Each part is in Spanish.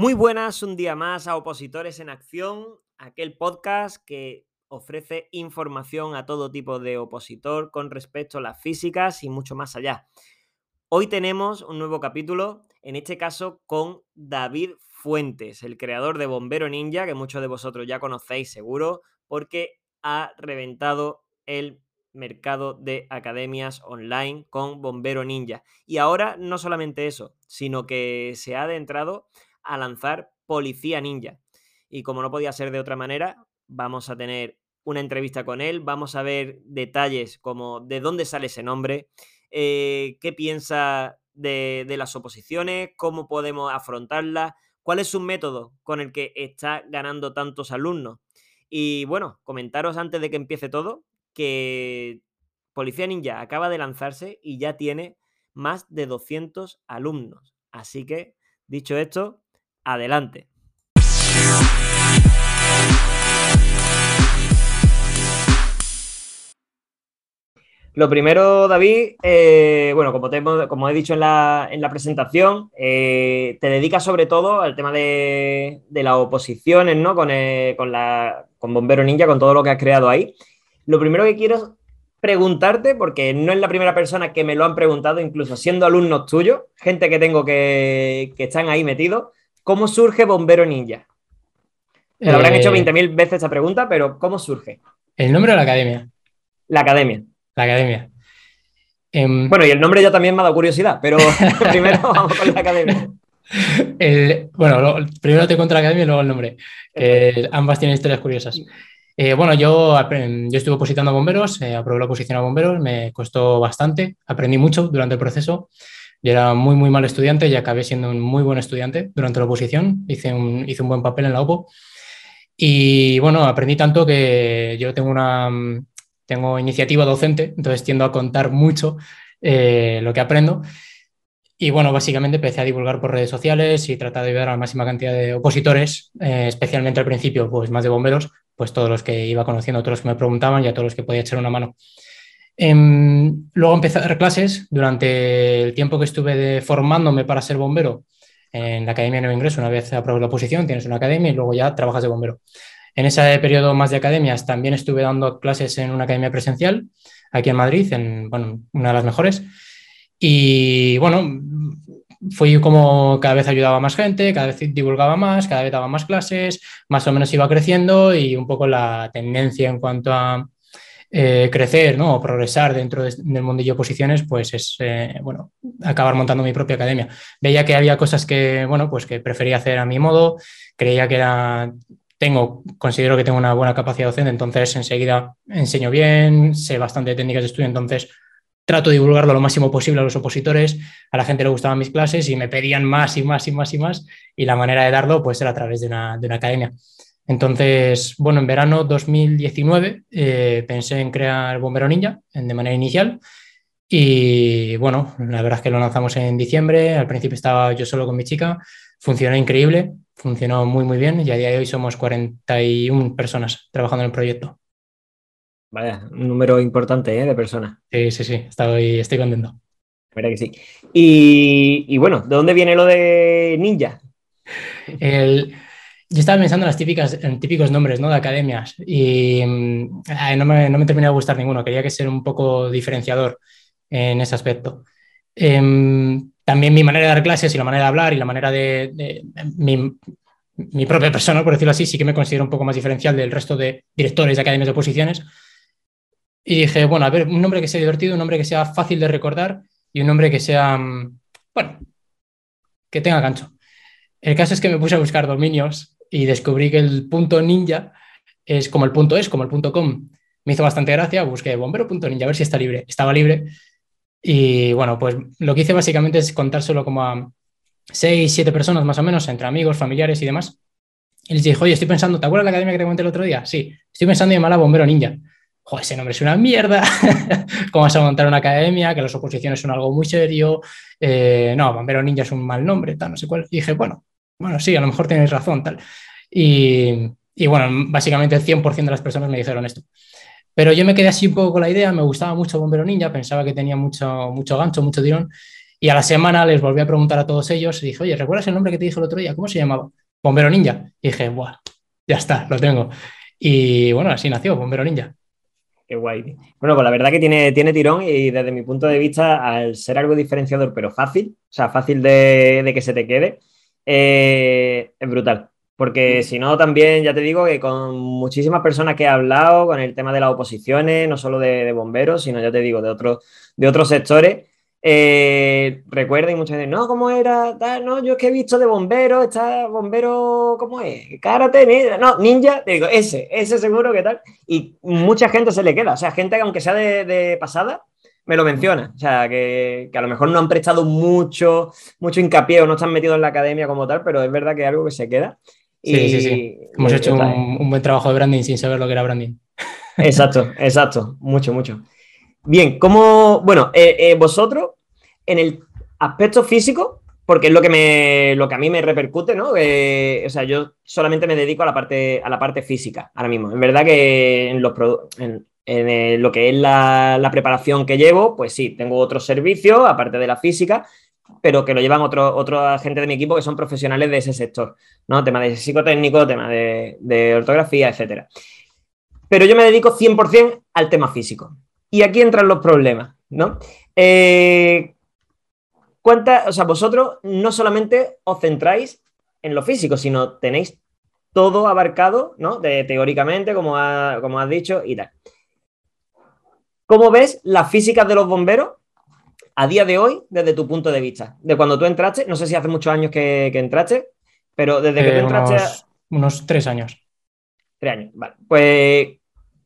Muy buenas, un día más a Opositores en Acción, aquel podcast que ofrece información a todo tipo de opositor con respecto a las físicas y mucho más allá. Hoy tenemos un nuevo capítulo, en este caso con David Fuentes, el creador de Bombero Ninja, que muchos de vosotros ya conocéis seguro, porque ha reventado el mercado de academias online con Bombero Ninja. Y ahora no solamente eso, sino que se ha adentrado a lanzar Policía Ninja. Y como no podía ser de otra manera, vamos a tener una entrevista con él, vamos a ver detalles como de dónde sale ese nombre, eh, qué piensa de, de las oposiciones, cómo podemos afrontarlas, cuál es su método con el que está ganando tantos alumnos. Y bueno, comentaros antes de que empiece todo que Policía Ninja acaba de lanzarse y ya tiene más de 200 alumnos. Así que, dicho esto, adelante. Lo primero, David, eh, bueno, como, he dicho en la, en la presentación, eh, te dedicas sobre todo al tema de, las oposiciones, ¿no? Con, eh, con Bombero Ninja, con todo lo que has creado ahí. Lo primero que quiero preguntarte, porque no es la primera persona que me lo han preguntado, incluso siendo alumnos tuyos, gente que tengo que, que están ahí metidos, ¿cómo surge Bombero Ninja? Te lo habrán hecho 20.000 veces esta pregunta, pero ¿cómo surge? ¿El nombre o la academia? La academia. La academia. Em, bueno, y el nombre ya también me ha dado curiosidad, pero primero vamos con la academia. bueno, primero te cuento la academia y luego el nombre. ambas tienen historias curiosas. Eh, bueno, yo, yo estuve opositando a bomberos, eh, aprobé la oposición a bomberos, me costó bastante, aprendí mucho durante el proceso. Yo era muy, muy mal estudiante y acabé siendo un muy buen estudiante durante la oposición, hice un, hice un buen papel en la OPO. Y bueno, aprendí tanto que yo tengo una, tengo iniciativa docente, entonces tiendo a contar mucho eh, lo que aprendo. Y bueno, básicamente empecé a divulgar por redes sociales y tratar de ayudar a la máxima cantidad de opositores, eh, especialmente al principio, pues más de bomberos, pues todos los que iba conociendo, todos los que me preguntaban y a todos los que podía echar una mano. Em, luego empecé a dar clases durante el tiempo que estuve formándome para ser bombero en la Academia de Nuevo Ingreso. Una vez aprobé la oposición, tienes una academia y luego ya trabajas de bombero. En ese periodo más de academias también estuve dando clases en una academia presencial aquí en Madrid, en bueno, una de las mejores. Y bueno, fui como cada vez ayudaba más gente, cada vez divulgaba más, cada vez daba más clases, más o menos iba creciendo y un poco la tendencia en cuanto a eh, crecer ¿no? o progresar dentro del mundillo de posiciones, pues es, eh, bueno, acabar montando mi propia academia. Veía que había cosas que, bueno, pues que prefería hacer a mi modo, creía que era tengo, considero que tengo una buena capacidad docente, entonces enseguida enseño bien, sé bastante técnicas de estudio, entonces trato de divulgarlo lo máximo posible a los opositores, a la gente le gustaban mis clases y me pedían más y más y más y más, y la manera de darlo pues era a través de una, de una academia. Entonces, bueno, en verano 2019 eh, pensé en crear Bombero Ninja de manera inicial y bueno, la verdad es que lo lanzamos en diciembre, al principio estaba yo solo con mi chica, funcionó increíble, funcionó muy, muy bien y a día de hoy somos 41 personas trabajando en el proyecto. Vaya, un número importante ¿eh? de personas. Sí, sí, sí, estoy, estoy contento. Verdad que sí. Y, bueno, ¿de dónde viene lo de ninja? Yo estaba pensando en las típicas, en típicos nombres ¿no? de academias y mm, no, me, no me terminó de gustar ninguno. Quería que ser un poco diferenciador en ese aspecto. Em, también mi manera de dar clases y la manera de hablar y la manera de, mi, propia persona, por decirlo así, sí que me considero un poco más diferencial del resto de directores de academias de oposiciones. Y dije, bueno, a ver, un nombre que sea divertido, un nombre que sea fácil de recordar y un nombre que sea, mm, bueno, que tenga gancho. El caso es que me puse a buscar dominios y descubrí que el punto ninja es como el punto es, como el punto com. Me hizo bastante gracia, busqué bombero.ninja a ver si está libre. Estaba libre y bueno, pues lo que hice básicamente es contárselo como a seis, siete personas más o menos, entre amigos, familiares y demás. Y les dije, oye, estoy pensando, ¿te acuerdas de la academia que te comenté el otro día? Sí, estoy pensando en llamar a Bombero Ninja. Joder, ese nombre es una mierda. ¿Cómo vas a montar una academia? Que las oposiciones son algo muy serio. Eh, no, Bombero Ninja es un mal nombre, tal, no sé cuál. Dije, bueno, bueno, sí, a lo mejor tienes razón, tal. Y, bueno, básicamente el 100% de las personas me dijeron esto. Pero yo me quedé así un poco con la idea, me gustaba mucho Bombero Ninja, pensaba que tenía mucho, mucho gancho, mucho tirón. Y a la semana les volví a preguntar a todos ellos y dije, oye, ¿recuerdas el nombre que te dije el otro día? ¿Cómo se llamaba? Bombero Ninja. Y dije, Buah, ya está, lo tengo. Y bueno, así nació Bombero Ninja. Qué guay. Bueno, pues la verdad que tiene, tiene tirón y desde mi punto de vista, al ser algo diferenciador, pero fácil, o sea, fácil de, que se te quede, eh, es brutal. Porque si no, también ya te digo que con muchísimas personas que he hablado con el tema de las oposiciones, no solo de, bomberos, sino ya te digo, de otros, de otros sectores, eh, recuerden muchas veces, no, ¿cómo era? no, yo es que he visto de bombero, está bombero, ¿cómo es? Karate, ninja, no, ninja, te digo, ese, ese seguro que tal. Y mucha gente se le queda, o sea, gente que aunque sea de, pasada, me lo menciona. O sea, que, a lo mejor no han prestado mucho, mucho hincapié o no están metidos en la academia como tal, pero es verdad que es algo que se queda. Sí, sí, sí. Hemos hecho un, un, buen trabajo de branding sin saber lo que era branding. Exacto, exacto. Mucho, mucho. Bien, ¿cómo, bueno, eh, eh, vosotros en el aspecto físico, porque es lo que, me, lo que a mí me repercute, ¿no? Eh, o sea, yo solamente me dedico a la parte, a la parte física ahora mismo. En verdad que en, los, en, en lo que es la, preparación que llevo, pues sí, tengo otros servicios, aparte de la física, pero que lo llevan otros otro gente de mi equipo que son profesionales de ese sector, ¿no? Tema de psicotécnico, tema de, ortografía, etcétera. Pero yo me dedico 100% al tema físico. Y aquí entran los problemas, ¿no? Eh, ¿Cuántas, o sea, vosotros no solamente os centráis en lo físico, sino tenéis todo abarcado, ¿no? Teóricamente, como, como has dicho, y tal. ¿Cómo ves las físicas de los bomberos a día de hoy, desde tu punto de vista? De cuando tú entraste, no sé si hace muchos años que, entraste, pero desde que tú eh, entraste. Unos, unos tres años. Tres años, vale. Pues,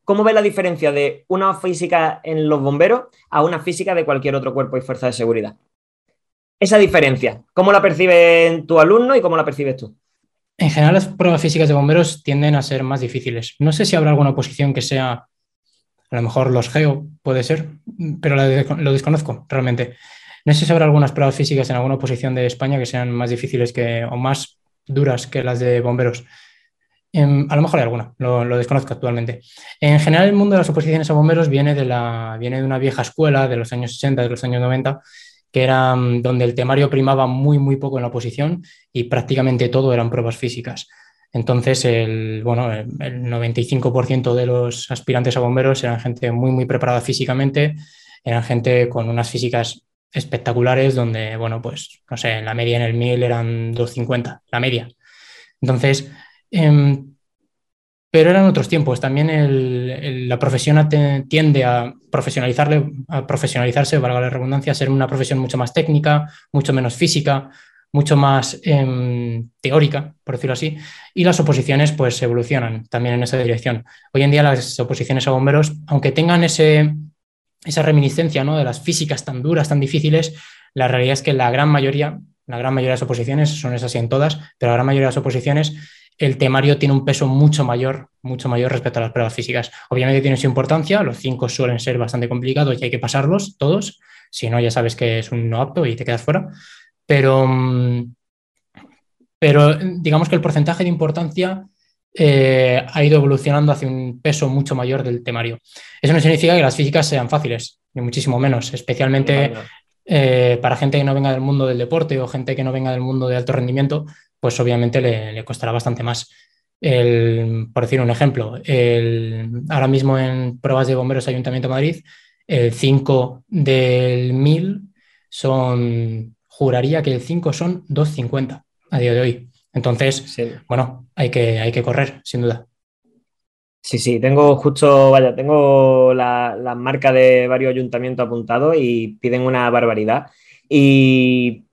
¿Cómo ves la diferencia de una física en los bomberos a una física de cualquier otro cuerpo y fuerza de seguridad? Esa diferencia, ¿cómo la perciben tu alumno y cómo la percibes tú? En general, las pruebas físicas de bomberos tienden a ser más difíciles. No sé si habrá alguna oposición que sea, a lo mejor los geo, puede ser, pero lo desconozco realmente. No sé si habrá algunas pruebas físicas en alguna oposición de España que sean más difíciles que, o más duras que las de bomberos. Em, a lo mejor hay alguna, lo, desconozco actualmente. En general, el mundo de las oposiciones a bomberos viene de, la, viene de una vieja escuela de los años 80, de los años 90, que era mm, donde el temario primaba muy, muy poco en la oposición y prácticamente todo eran pruebas físicas. Entonces, el, bueno, el 95% de los aspirantes a bomberos eran gente muy, muy preparada físicamente, eran gente con unas físicas espectaculares, donde, bueno, pues, no sé, la media en el 1000 eran 250, la media. Entonces, Em, pero eran otros tiempos. También la profesión tiende a, profesionalizarle, a profesionalizarse, valga la redundancia, a ser una profesión mucho más técnica, mucho menos física, mucho más em, teórica, por decirlo así, y las oposiciones pues evolucionan también en esa dirección. Hoy en día las oposiciones a bomberos, aunque tengan ese, esa reminiscencia ¿no? de las físicas tan duras, tan difíciles, la realidad es que la gran mayoría, la gran mayoría de las oposiciones, son esas y en todas, pero la gran mayoría de las oposiciones el temario tiene un peso mucho mayor, mucho mayor respecto a las pruebas físicas. Obviamente tiene su importancia, los cinco suelen ser bastante complicados y hay que pasarlos todos, si no ya sabes que es un no apto y te quedas fuera, pero, mm, pero digamos que el porcentaje de importancia eh, ha ido evolucionando hacia un peso mucho mayor del temario. Eso no significa que las físicas sean fáciles, ni muchísimo menos, especialmente eh, para gente que no venga del mundo del deporte o gente que no venga del mundo de alto rendimiento, pues obviamente le, costará bastante más. por decir un ejemplo, ahora mismo en pruebas de bomberos Ayuntamiento de Madrid, el 5 del 1000 son, juraría que el 5 son 250 a día de hoy. Entonces, bueno, hay que, hay que correr, sin duda. Sí, sí, tengo justo, vaya, tengo la, la marca de varios ayuntamientos apuntados y piden una barbaridad. Y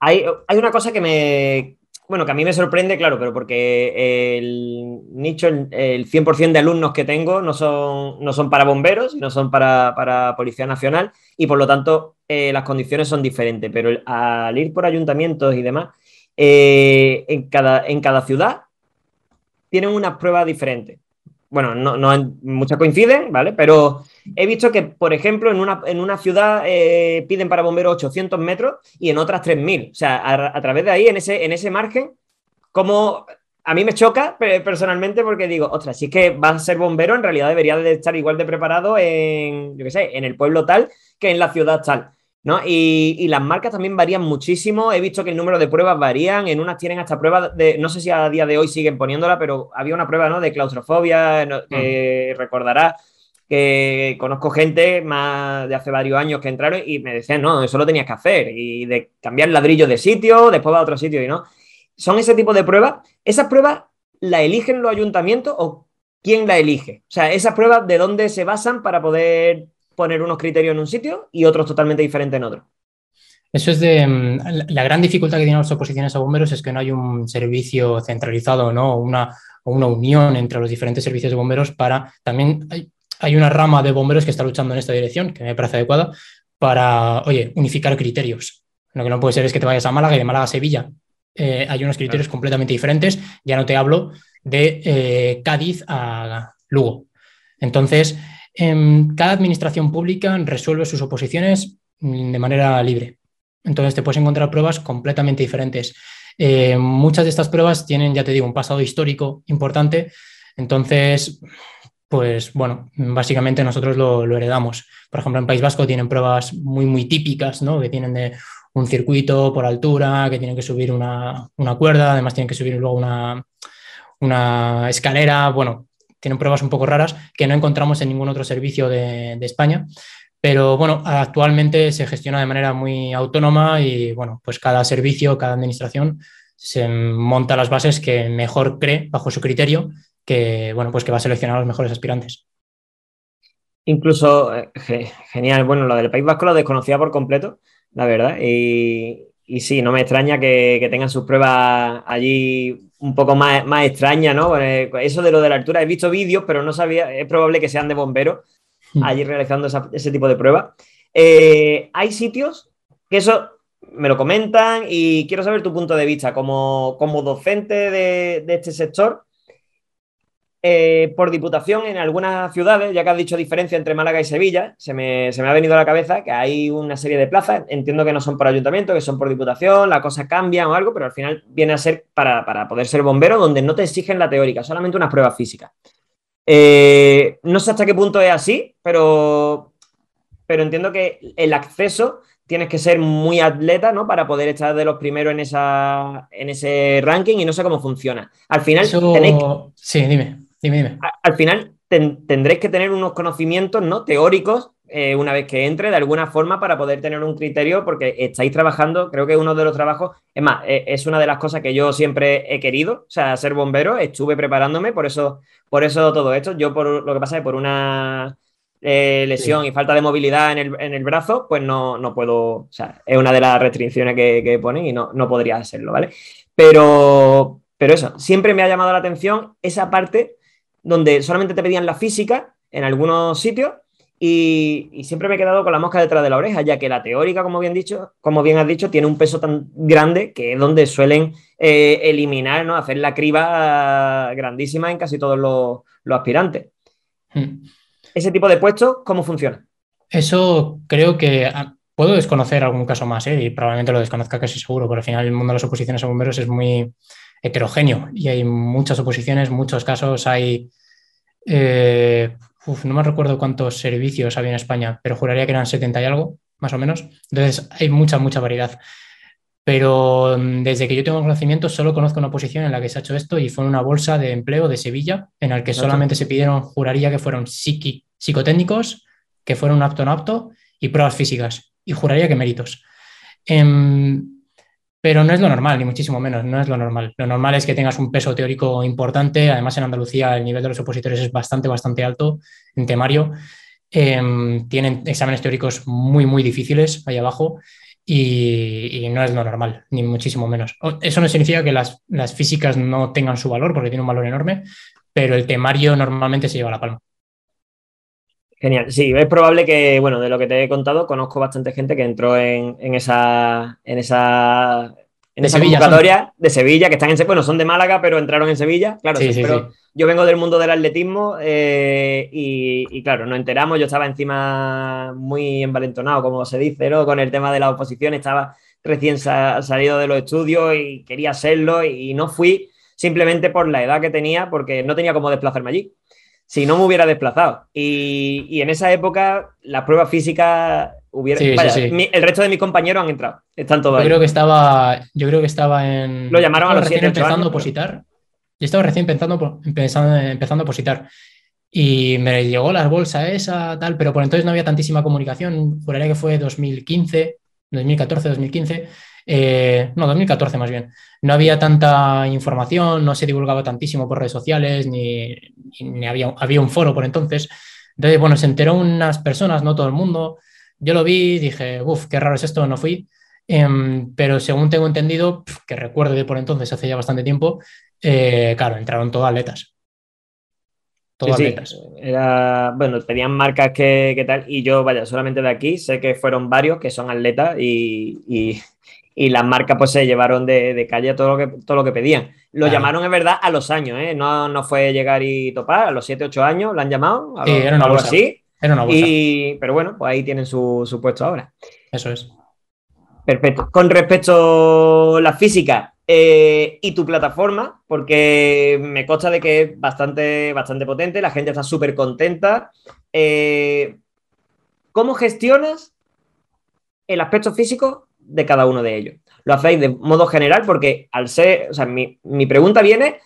hay, hay, una cosa que me, bueno, que a mí me sorprende, claro, pero porque el nicho, el, 100% de alumnos que tengo no son, no son para bomberos, sino son para, Policía Nacional y por lo tanto eh, las condiciones son diferentes. Pero al ir por ayuntamientos y demás, eh, en, cada, en cada ciudad tienen unas pruebas diferentes bueno, no, no muchas coinciden, ¿vale? Pero he visto que, por ejemplo, en una, en una ciudad eh, piden para bomberos 800 metros y en otras 3.000. O sea, a, través de ahí, en ese, en ese margen, como a mí me choca personalmente porque digo, ostras, si es que vas a ser bombero, en realidad debería de estar igual de preparado en, yo qué sé, en el pueblo tal que en la ciudad tal. ¿No? Y, las marcas también varían muchísimo. He visto que el número de pruebas varían. En unas tienen hasta pruebas de, no sé si a día de hoy siguen poniéndola, pero había una prueba, ¿no? De claustrofobia, que mm. recordará que conozco gente más de hace varios años que entraron y me decían, no, eso lo tenías que hacer. Y de cambiar ladrillo de sitio, después va a otro sitio y no. Son ese tipo de pruebas. ¿Esas pruebas la eligen los ayuntamientos o quién la elige? O sea, esas pruebas de dónde se basan para poder poner unos criterios en un sitio y otros totalmente diferentes en otro. Eso es de mm, la gran dificultad que tienen las oposiciones a bomberos es que no hay un servicio centralizado, ¿no? Una, una unión entre los diferentes servicios de bomberos para también hay, hay, una rama de bomberos que está luchando en esta dirección, que me parece adecuada, para, oye, unificar criterios. Lo que no puede ser es que te vayas a Málaga y de Málaga a Sevilla. Eh, hay unos criterios completamente diferentes. Ya no te hablo de eh, Cádiz a Lugo. Entonces, cada administración pública resuelve sus oposiciones mm, de manera libre. Entonces te puedes encontrar pruebas completamente diferentes. Eh, muchas de estas pruebas tienen, ya te digo, un pasado histórico importante. Entonces, pues bueno, básicamente nosotros lo, heredamos. Por ejemplo, en País Vasco tienen pruebas muy, muy típicas, ¿no? Que tienen de un circuito por altura, que tienen que subir una, cuerda, además tienen que subir luego una, una escalera. Bueno, tienen pruebas un poco raras que no encontramos en ningún otro servicio de, España. Pero bueno, actualmente se gestiona de manera muy autónoma y bueno, pues cada servicio, cada administración se monta las bases que mejor cree bajo su criterio que bueno, pues que va a seleccionar a los mejores aspirantes. Incluso, eh, genial, bueno, lo del País Vasco lo desconocía por completo, la verdad, y, y sí, no me extraña que, tengan sus pruebas allí un poco más, más extrañas, ¿no? Eh, eso de lo de la altura, he visto vídeos, pero no sabía, es probable que sean de bomberos hmm. allí realizando ese tipo de pruebas. Eh, hay sitios que eso me lo comentan y quiero saber tu punto de vista como, como docente de, de este sector. Eh, por diputación en algunas ciudades, ya que has dicho diferencia entre Málaga y Sevilla, se me, ha venido a la cabeza que hay una serie de plazas, entiendo que no son por ayuntamiento, que son por diputación, la cosa cambia o algo, pero al final viene a ser para, poder ser bombero, donde no te exigen la teórica, solamente unas pruebas físicas. Eh, no sé hasta qué punto es así, pero, pero entiendo que el acceso tienes que ser muy atleta, ¿no? Para poder estar de los primeros en, esa, en ese ranking y no sé cómo funciona. Al final, Sí, dime. Al final tendréis que tener unos conocimientos ¿no? teóricos eh, una vez que entre de alguna forma para poder tener un criterio porque estáis trabajando, creo que uno de los trabajos, es más, eh, es una de las cosas que yo siempre he querido, o sea, ser bombero, estuve preparándome, por eso, por eso todo esto, yo por lo que pasa es que por una eh, lesión y falta de movilidad en el, brazo, pues no, no, puedo, o sea, es una de las restricciones que, que ponen y no, no podría hacerlo, ¿vale? Pero, pero eso, siempre me ha llamado la atención esa parte donde solamente te pedían la física en algunos sitios y, siempre me he quedado con la mosca detrás de la oreja, ya que la teórica, como bien, dicho, como bien has dicho, tiene un peso tan grande que es donde suelen eh, eliminar, ¿no? hacer la criba grandísima en casi todos los, aspirantes. Hmm. Ese tipo de puestos, ¿cómo funciona? Eso creo que ah, puedo desconocer algún caso más, ¿eh? y probablemente lo desconozca casi seguro, pero al final el mundo de las oposiciones a bomberos es muy, heterogéneo y hay muchas oposiciones, muchos casos. Hay, eh, no me recuerdo cuántos servicios había en España, pero juraría que eran 70 y algo, más o menos. Entonces hay mucha, mucha variedad. Pero mm, desde que yo tengo conocimiento, solo conozco una oposición en la que se ha hecho esto y fue en una bolsa de empleo de Sevilla, en la que solamente se pidieron, juraría que fueron psicotécnicos, que fueron apto no apto y pruebas físicas. Y juraría que méritos. Em, pero no es lo normal, ni muchísimo menos, no es lo normal. Lo normal es que tengas un peso teórico importante, además en Andalucía el nivel de los opositores es bastante, bastante alto en temario. Em, tienen exámenes teóricos muy, muy difíciles ahí abajo y, no es lo normal, ni muchísimo menos. Eso no significa que las, las físicas no tengan su valor, porque tiene un valor enorme, pero el temario normalmente se lleva la palma. Genial. Sí, es probable que, bueno, de lo que te he contado, conozco bastante gente que entró en, esa, en esa, en esa convocatoria de Sevilla, que están en, bueno, son de Málaga, pero entraron en Sevilla. Claro, sí, pero yo vengo del mundo del atletismo eh, y, claro, nos enteramos, yo estaba encima muy envalentonado, como se dice, ¿no? Con el tema de la oposición, estaba recién salido de los estudios y quería serlo y no fui simplemente por la edad que tenía, porque no tenía cómo desplazarme allí. Si no me hubiera desplazado. Y, en esa época, las pruebas físicas hubiera. el resto de mis compañeros han entrado. Están todos yo Creo que estaba, yo creo que estaba en. Lo llamaron a los siete empezando a opositar. Yo estaba recién empezando, empezando, empezando a opositar. Y me llegó la bolsa esa, tal, pero por entonces no había tantísima comunicación. Juraría que fue 2015, 2014, 2015. No, 2014 más bien. No había tanta información, no se divulgaba tantísimo por redes sociales, ni, ni había, había un foro por entonces. Entonces, bueno, se enteró unas personas, no todo el mundo. Yo lo vi, dije, uff, qué raro es esto, no fui. Em, pero según tengo entendido, que recuerdo de por entonces, hace ya bastante tiempo, eh, claro, entraron todas atletas. Todas atletas. Era, bueno, tenían marcas que, tal, y yo, vaya, solamente de aquí sé que fueron varios que son atletas y, las marcas pues se llevaron de, calle todo lo que, todo lo que pedían. Lo llamaron, es verdad, a los años, ¿eh? no, no fue llegar y topar, a los 7, 8 años lo han llamado, a era una bolsa. así. Era una bolsa. pero bueno, pues ahí tienen su, su puesto ahora. Eso es. Perfecto. Con respecto a la física, eh, y tu plataforma, porque me consta de que es bastante, bastante potente, la gente está súper contenta. Eh, ¿Cómo gestionas el aspecto físico de cada uno de ellos? Lo hacéis de modo general, porque al ser, o sea, mi, mi pregunta viene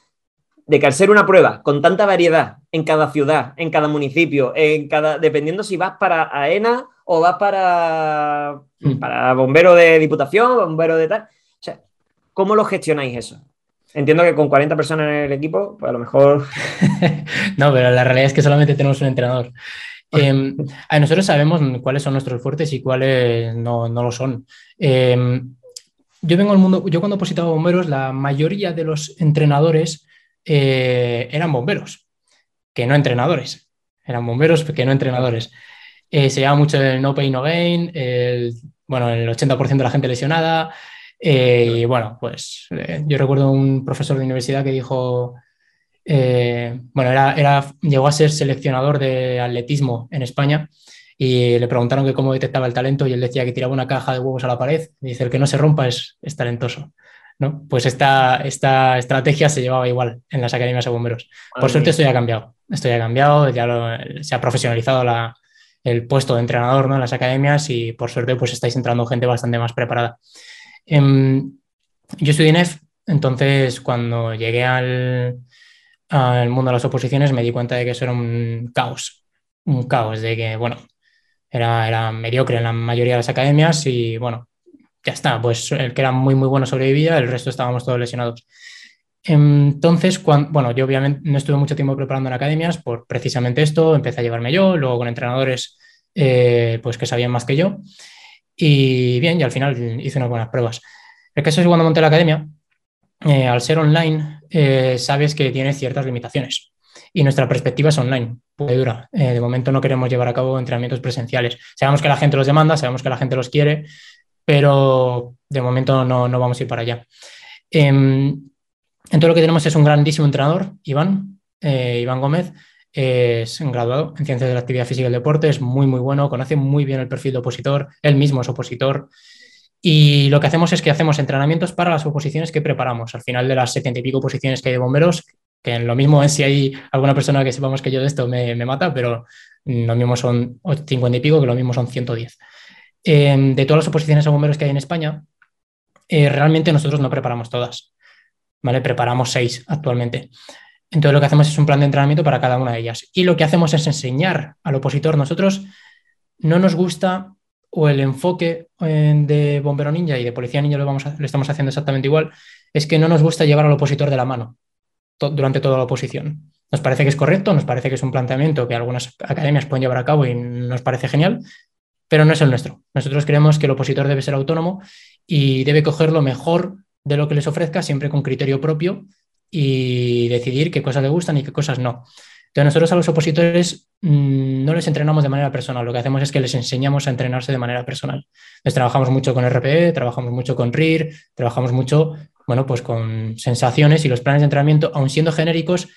de que al ser una prueba con tanta variedad en cada ciudad, en cada municipio, en cada, dependiendo si vas para AENA o vas para, mm. para bombero de diputación, bombero de tal, ¿Cómo lo gestionáis eso? Entiendo que con 40 personas en el equipo, pues a lo mejor. no, pero la realidad es que solamente tenemos un entrenador. Em, nosotros sabemos cuáles son nuestros fuertes y cuáles no, lo son. Em, yo vengo al mundo, yo cuando opositaba bomberos, la mayoría de los entrenadores eh, eran bomberos, que no entrenadores. Eran bomberos, que no entrenadores. Eh, se llama mucho el no pay, no gain, bueno, el 80% de la gente lesionada, eh, y bueno, pues yo recuerdo un profesor de universidad que dijo, eh, bueno, era, era, llegó a ser seleccionador de atletismo en España y le preguntaron que cómo detectaba el talento y él decía que tiraba una caja de huevos a la pared y dice, el que no se rompa es, es talentoso. ¿no? Pues esta, esta estrategia se llevaba igual en las academias de bomberos. Por suerte esto ya ha cambiado, esto ya ha cambiado, ya se ha profesionalizado la, el puesto de entrenador ¿no? en las academias y por suerte pues estáis entrando gente bastante más preparada. Em, yo estudié EF, entonces cuando llegué al, mundo de las oposiciones me di cuenta de que eso era un caos, un caos, de que, bueno, era, era mediocre en la mayoría de las academias y, bueno, ya está, pues el que era muy, muy bueno sobrevivía, el resto estábamos todos lesionados. Entonces, bueno, yo obviamente no estuve mucho tiempo preparando en academias por precisamente esto, empecé a llevarme yo, luego con entrenadores eh, pues que sabían más que yo. Y bien, y al final hice unas buenas pruebas. El caso es cuando monté la academia, eh, al ser online, eh, sabes que tiene ciertas limitaciones. Y nuestra perspectiva es online, pura dura. Eh, de momento no queremos llevar a cabo entrenamientos presenciales. Sabemos que la gente los demanda, sabemos que la gente los quiere, pero de momento no, no vamos a ir para allá. Em, entonces lo que tenemos es un grandísimo entrenador, Iván, Iván Gómez, es graduado en Ciencias de la Actividad Física y el Deporte, es muy, muy bueno, conoce muy bien el perfil de opositor, él mismo es opositor. Y lo que hacemos es que hacemos entrenamientos para las oposiciones que preparamos. Al final de las setenta y pico posiciones que hay de bomberos, que en lo mismo si hay alguna persona que sepamos que yo de esto me, mata, pero lo mismo son cincuenta y pico, que lo mismo son 110. Eh, de todas las oposiciones a bomberos que hay en España, eh, realmente nosotros no preparamos todas. ¿vale? Preparamos seis actualmente. Entonces lo que hacemos es un plan de entrenamiento para cada una de ellas. Y lo que hacemos es enseñar al opositor. Nosotros no nos gusta o el enfoque eh, de bombero ninja y de policía ninja lo, vamos lo estamos haciendo exactamente igual, es que no nos gusta llevar al opositor de la mano durante toda la oposición. Nos parece que es correcto, nos parece que es un planteamiento que algunas academias pueden llevar a cabo y nos parece genial, pero no es el nuestro. Nosotros creemos que el opositor debe ser autónomo y debe coger lo mejor de lo que les ofrezca, siempre con criterio propio y decidir qué cosas le gustan y qué cosas no. Entonces nosotros a los opositores mm, no les entrenamos de manera personal, lo que hacemos es que les enseñamos a entrenarse de manera personal. Les trabajamos mucho con RPE, trabajamos mucho con RIR, trabajamos mucho, bueno, pues con sensaciones y los planes de entrenamiento, aun siendo genéricos,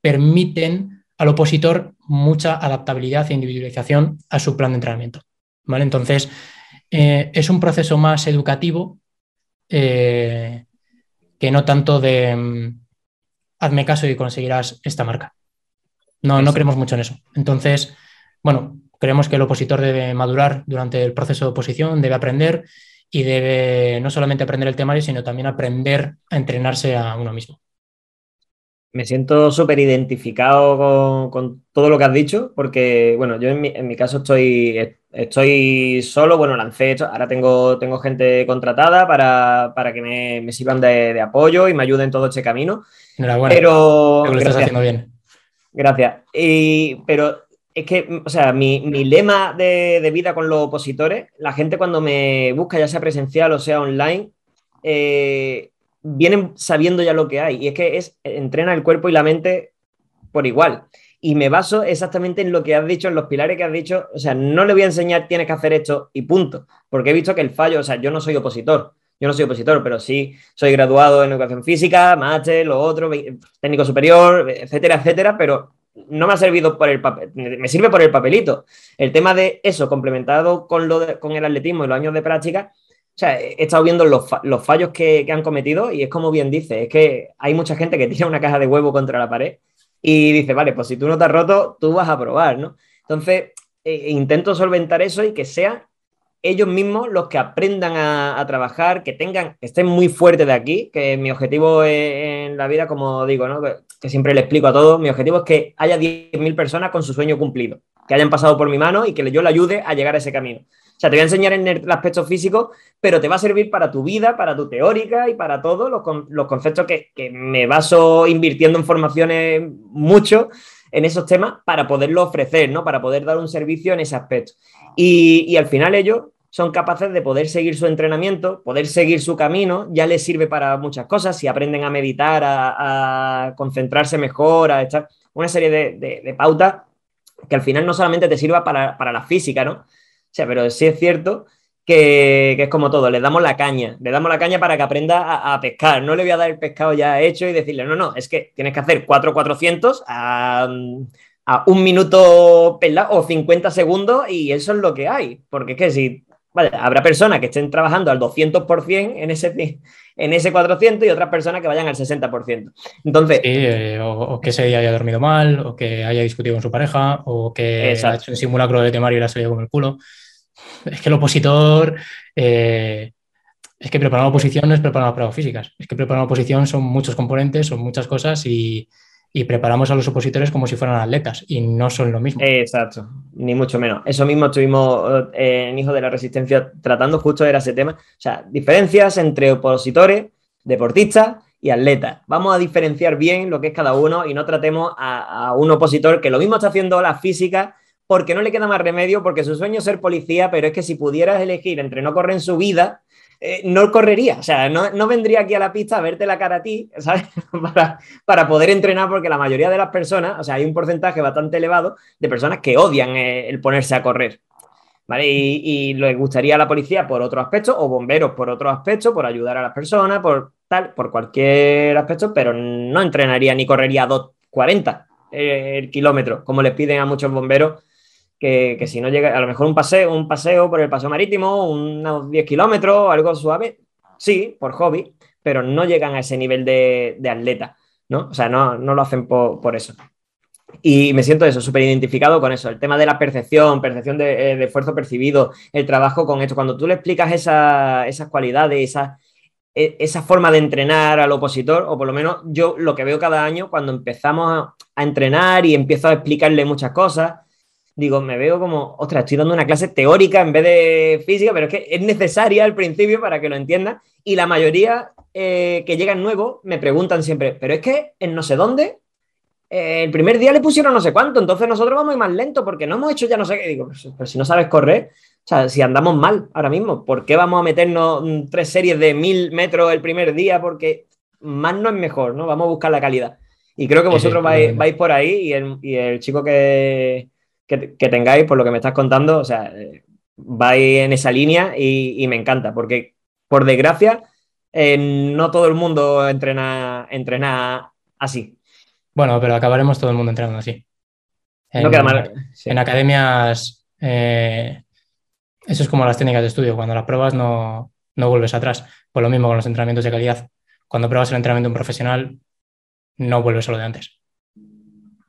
permiten al opositor mucha adaptabilidad e individualización a su plan de entrenamiento. ¿vale? Entonces, eh, es un proceso más educativo eh, que no tanto de mm, hazme caso y conseguirás esta marca. No, no creemos mucho en eso. Entonces, bueno, creemos que el opositor debe madurar durante el proceso de oposición, debe aprender y debe no solamente aprender el temario, sino también aprender a entrenarse a uno mismo. Me siento súper identificado con, todo lo que has dicho, porque, bueno, yo en mi, caso estoy, estoy solo, bueno, lancé esto, ahora tengo, tengo gente contratada para, que me, sirvan de, apoyo y me ayuden en todo este camino. Enhorabuena. Pero... lo estás haciendo bien. Gracias. Y, pero es que, o sea, mi, lema de, vida con los opositores, la gente cuando me busca, ya sea presencial o sea online, eh, vienen sabiendo ya lo que hay. Y es que es entrena el cuerpo y la mente por igual. Y me baso exactamente en lo que has dicho, en los pilares que has dicho. O sea, no le voy a enseñar tienes que hacer esto y punto. Porque he visto que el fallo, o sea, yo no soy opositor. Yo no soy opositor, pero sí soy graduado en educación física, máster, lo otro, técnico superior, etcétera, etcétera, pero no me ha servido por el papel, me sirve por el papelito. El tema de eso, complementado con, lo con el atletismo y los años de práctica, o sea, he estado viendo los, fallos que, han cometido y es como bien dice, es que hay mucha gente que tira una caja de huevo contra la pared y dice, vale, pues si tú no te has roto, tú vas a probar, ¿no? Entonces, eh, intento solventar eso y que sean ellos mismos los que aprendan a, trabajar, que tengan, que estén muy fuertes de aquí, que mi objetivo en la vida, como digo, ¿no? que, que siempre le explico a todos, mi objetivo es que haya 10.000 personas con su sueño cumplido, que hayan pasado por mi mano y que yo le ayude a llegar a ese camino. O sea, te voy a enseñar en el aspecto físico, pero te va a servir para tu vida, para tu teórica y para todos los, los, conceptos que, me baso invirtiendo en formaciones mucho en esos temas para poderlo ofrecer, ¿no? Para poder dar un servicio en ese aspecto. Y, y al final ellos son capaces de poder seguir su entrenamiento, poder seguir su camino, ya les sirve para muchas cosas, si aprenden a meditar, a, concentrarse mejor, a echar una serie de, pautas que al final no solamente te sirva para, la física, ¿no? O sea, pero sí es cierto que, es como todo, le damos la caña, le damos la caña para que aprenda a, pescar. No le voy a dar el pescado ya hecho y decirle, no, no, es que tienes que hacer 4,400 a, a un minuto o 50 segundos y eso es lo que hay. Porque es que si, vale, habrá personas que estén trabajando al 200% en ese, en ese 400 y otras personas que vayan al 60%. Entonces... Eh, o, que se haya dormido mal, o que haya discutido con su pareja, o que ha hecho un simulacro de temario y le ha salido con el culo. Es que el opositor, eh, es que preparar una oposición no es preparar pruebas físicas, es que preparar una oposición son muchos componentes, son muchas cosas y, preparamos a los opositores como si fueran atletas y no son lo mismo. Exacto, ni mucho menos. Eso mismo estuvimos eh, en Hijo de la Resistencia tratando justo era ese tema. O sea, diferencias entre opositores, deportistas y atletas. Vamos a diferenciar bien lo que es cada uno y no tratemos a, a un opositor que lo mismo está haciendo la física porque no le queda más remedio, porque su sueño es ser policía, pero es que si pudieras elegir entre no correr en su vida, eh, no correría, o sea, no, vendría aquí a la pista a verte la cara a ti, ¿sabes? para, poder entrenar, porque la mayoría de las personas, o sea, hay un porcentaje bastante elevado de personas que odian eh, el ponerse a correr. ¿Vale? Y, les gustaría a la policía por otro aspecto, o bomberos por otro aspecto, por ayudar a las personas, por tal, por cualquier aspecto, pero no entrenaría ni correría a 2.40 eh, el kilómetro, como les piden a muchos bomberos que, si no llega, a lo mejor un paseo, un paseo por el paseo marítimo, unos 10 kilómetros, algo suave, sí, por hobby, pero no llegan a ese nivel de, atleta, ¿no? O sea, no, lo hacen por, eso. Y me siento eso, súper identificado con eso, el tema de la percepción, percepción de, eh, esfuerzo percibido, el trabajo con esto. Cuando tú le explicas esas cualidades, esa, e, esa forma de entrenar al opositor, o por lo menos yo lo que veo cada año cuando empezamos a entrenar y empiezo a explicarle muchas cosas, digo, me veo como, ostras, estoy dando una clase teórica en vez de física, pero es que es necesaria al principio para que lo entiendan. Y la mayoría eh, que llegan nuevos me preguntan siempre, pero es que en no sé dónde, eh, el primer día le pusieron no sé cuánto, entonces nosotros vamos más lento porque no hemos hecho ya no sé qué. Digo, pero si no sabes correr, o sea, si andamos mal ahora mismo, ¿por qué vamos a meternos tres series de mil metros el primer día? Porque más no es mejor, ¿no? Vamos a buscar la calidad. Y creo que vosotros vais, vais por ahí y y el chico que, que, tengáis, por lo que me estás contando, o sea, eh, vais en esa línea y, me encanta, porque por desgracia, eh, no todo el mundo entrena, entrena así. Bueno, pero acabaremos todo el mundo entrenando así. En, no queda mal. En academias, eh, eso es como las técnicas de estudio, cuando las pruebas no, no vuelves atrás. Pues lo mismo con los entrenamientos de calidad. Cuando pruebas el entrenamiento un profesional, no vuelves a lo de antes.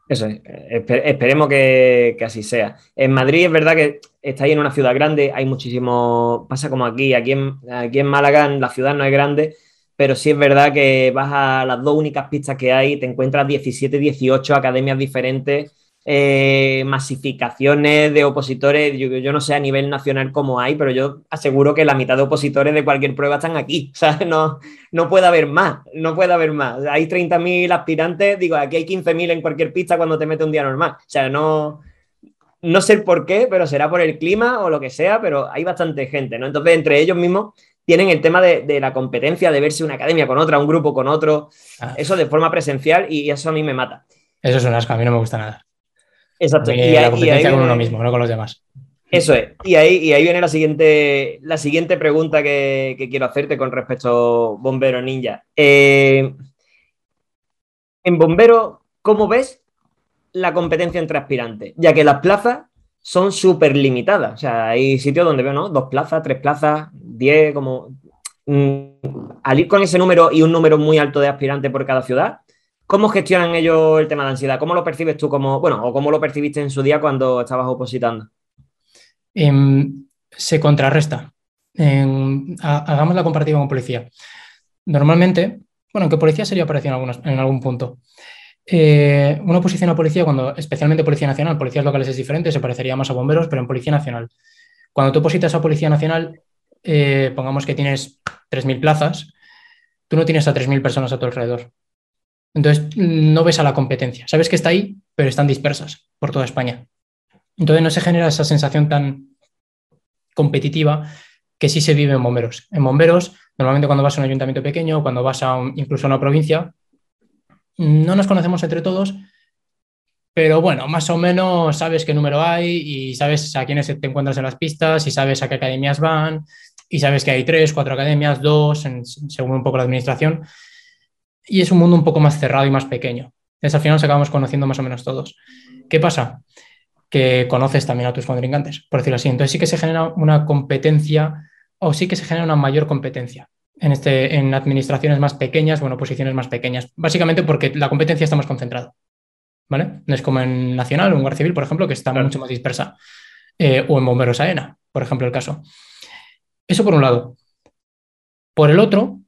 Eso es. esperemos que, así sea. En Madrid es verdad que está ahí en una ciudad grande, hay muchísimo, pasa como aquí, aquí en, aquí en Málaga la ciudad no es grande, pero sí es verdad que vas a las dos únicas pistas que hay, te encuentras 17, 18 academias diferentes eh, masificaciones de opositores, yo, no sé a nivel nacional cómo hay, pero yo aseguro que la mitad de opositores de cualquier prueba están aquí. O sea, no, no puede haber más, no puede haber más. Hay 30.000 aspirantes, digo, aquí hay 15.000 en cualquier pista cuando te mete un día normal. O sea, no, no sé por qué, pero será por el clima o lo que sea, pero hay bastante gente, ¿no? Entonces, entre ellos mismos tienen el tema de, la competencia, de verse una academia con otra, un grupo con otro, ah. eso de forma presencial y eso a mí me mata. Eso es un asco, a mí no me gusta nada. Exacto. Y, la competencia con uno mismo, no con los demás. Eso es. Y ahí, y ahí viene la siguiente, la siguiente pregunta que, quiero hacerte con respecto a Bombero Ninja. Eh, en Bombero, ¿cómo ves la competencia entre aspirantes? Ya que las plazas son súper limitadas. O sea, hay sitios donde veo, ¿no? Dos plazas, tres plazas, diez, como... Mm, al ir con ese número y un número muy alto de aspirantes por cada ciudad, ¿Cómo gestionan ellos el tema de ansiedad? ¿Cómo lo percibes tú como, bueno, o cómo lo percibiste en su día cuando estabas opositando? Em, se contrarresta. hagamos la comparativa con policía. Normalmente, bueno, que policía sería parecido en, algún punto. Eh, una oposición a policía, cuando, especialmente Policía Nacional, policías locales es diferente, se parecería más a bomberos, pero en Policía Nacional. Cuando tú opositas a Policía Nacional, eh, pongamos que tienes 3.000 plazas, tú no tienes a 3.000 personas a tu alrededor. Entonces, no ves a la competencia. Sabes que está ahí, pero están dispersas por toda España. Entonces, no se genera esa sensación tan competitiva que sí se vive en bomberos. En bomberos, normalmente cuando vas a un ayuntamiento pequeño, cuando vas a incluso a una provincia, no nos conocemos entre todos, pero bueno, más o menos sabes qué número hay y sabes a quiénes te encuentras en las pistas y sabes a qué academias van y sabes que hay tres, cuatro academias, dos, según un poco la administración y es un mundo un poco más cerrado y más pequeño. Entonces al final nos acabamos conociendo más o menos todos. ¿Qué pasa? Que conoces también a tus contrincantes, por decirlo así. Entonces sí que se genera una competencia o sí que se genera una mayor competencia en, este, en administraciones más pequeñas o en oposiciones más pequeñas. Básicamente porque la competencia está más concentrada. ¿Vale? No es como en Nacional o en Guardia Civil, por ejemplo, que está mucho más dispersa. Eh, o en Bomberos AENA, por ejemplo, el caso. Eso por un lado. Por el otro,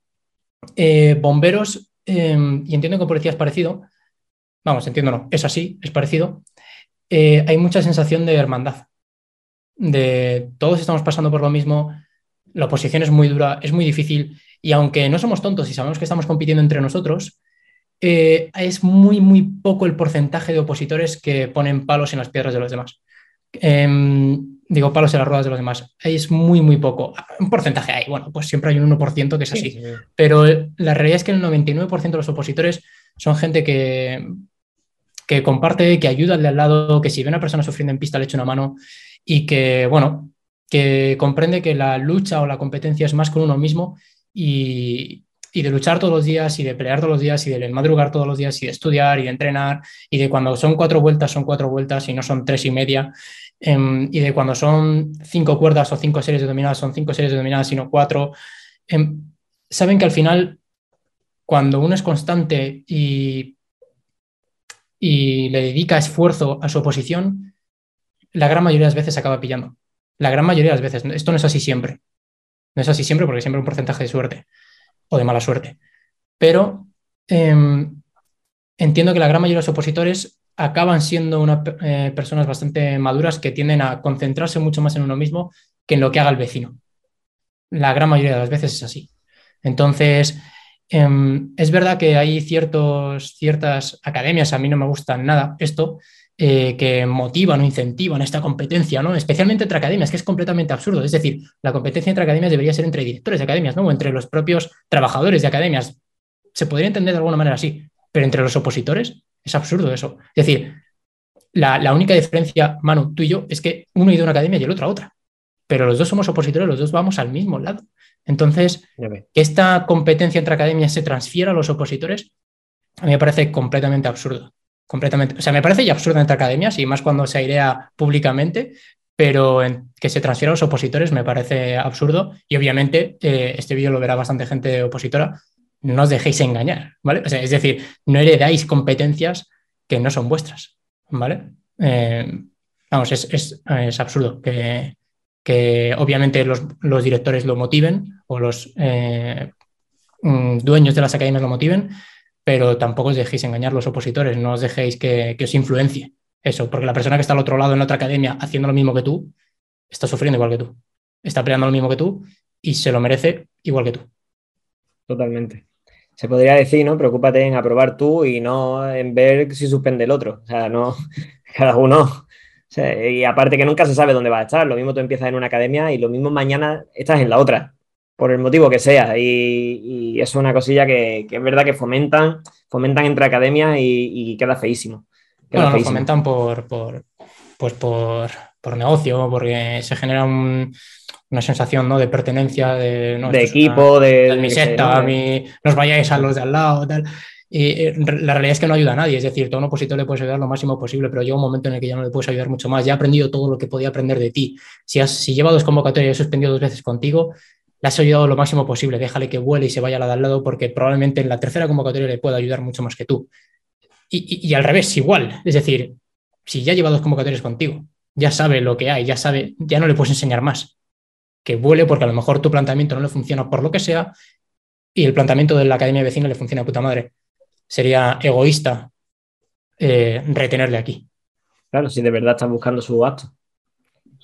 eh, bomberos Em, y entiendo que policía es parecido, vamos, entiendo no, es así, es parecido, eh, hay mucha sensación de hermandad, de todos estamos pasando por lo mismo, la oposición es muy dura, es muy difícil, y aunque no somos tontos y sabemos que estamos compitiendo entre nosotros, eh, es muy, muy poco el porcentaje de opositores que ponen palos en las piedras de los demás. Em, digo, palos en las ruedas de los demás. Es muy, muy poco. Un porcentaje hay, bueno, pues siempre hay un 1% que es así. Pero la realidad es que el 99% de los opositores son gente que, que comparte, que ayuda al de al lado, que si ve a una persona sufriendo en pista le echa una mano y que, bueno, que comprende que la lucha o la competencia es más con uno mismo y, y de luchar todos los días y de pelear todos los días y de madrugar todos los días y de estudiar y de entrenar y de cuando son cuatro vueltas son cuatro vueltas y no son tres y media em, y de cuando son cinco cuerdas o cinco series de dominadas son cinco series de dominadas y no cuatro. Em, saben que al final cuando uno es constante y, y le dedica esfuerzo a su oposición, la gran mayoría de las veces acaba pillando. La gran mayoría de las veces. Esto no es así siempre. No es así siempre porque siempre hay un porcentaje de suerte o de mala suerte. Pero em, entiendo que la gran mayoría de los opositores acaban siendo eh, personas bastante maduras que tienden a concentrarse mucho más en uno mismo que en lo que haga el vecino. La gran mayoría de las veces es así. Entonces, em, es verdad que hay ciertas academias, a mí no me gustan nada esto, eh, que motivan o incentivan esta competencia, ¿no? Especialmente entre academias, que es completamente absurdo. Es decir, la competencia entre academias debería ser entre directores de academias, ¿no? O entre los propios trabajadores de academias. Se podría entender de alguna manera así, pero entre los opositores es absurdo eso. Es decir, la, única diferencia, Manu, tú y yo, es que uno ha ido a una academia y el otro a otra. Pero los dos somos opositores, los dos vamos al mismo lado. Entonces, que esta competencia entre academias se transfiera a los opositores, a mí me parece completamente absurdo completamente. O sea, me parece ya absurdo entre academias y más cuando se airea públicamente, pero que se transfiera a los opositores me parece absurdo y obviamente eh, este vídeo lo verá bastante gente opositora. No os dejéis engañar, ¿vale? es decir, no heredáis competencias que no son vuestras, ¿vale? Eh, vamos, es, absurdo que, que obviamente los, directores lo motiven o los eh, mm, dueños de las academias lo motiven, pero tampoco os dejéis engañar los opositores, no os dejéis que, que os influencie eso, porque la persona que está al otro lado en otra academia haciendo lo mismo que tú, está sufriendo igual que tú, está peleando lo mismo que tú y se lo merece igual que tú. Totalmente. Se podría decir, ¿no? Preocúpate en aprobar tú y no en ver si suspende el otro. O sea, no, cada uno. y aparte que nunca se sabe dónde va a estar. Lo mismo tú empiezas en una academia y lo mismo mañana estás en la otra, por el motivo que sea. Y, eso es una cosilla que, es verdad que fomentan, fomentan entre academias y, queda feísimo. bueno, lo fomentan por, por, pues por, por negocio, porque se genera un, una sensación ¿no? de pertenencia, de, de equipo, de, mi secta, mi, nos vayáis a los de al lado, tal. Y eh, la realidad es que no ayuda a nadie, es decir, todo un opositor le puedes ayudar lo máximo posible, pero llega un momento en el que ya no le puedes ayudar mucho más. Ya ha aprendido todo lo que podía aprender de ti. Si, has, si lleva dos convocatorias y has suspendido dos veces contigo, le has ayudado lo máximo posible. Déjale que vuele y se vaya a la de al lado, porque probablemente en la tercera convocatoria le pueda ayudar mucho más que tú. Y, y, y al revés, igual. Es decir, si ya lleva dos convocatorias contigo, ya sabe lo que hay, ya sabe, ya no le puedes enseñar más que vuele porque a lo mejor tu planteamiento no le funciona por lo que sea y el planteamiento de la academia vecina le funciona a puta madre. Sería egoísta eh, retenerle aquí. Claro, si de verdad estás buscando su acto.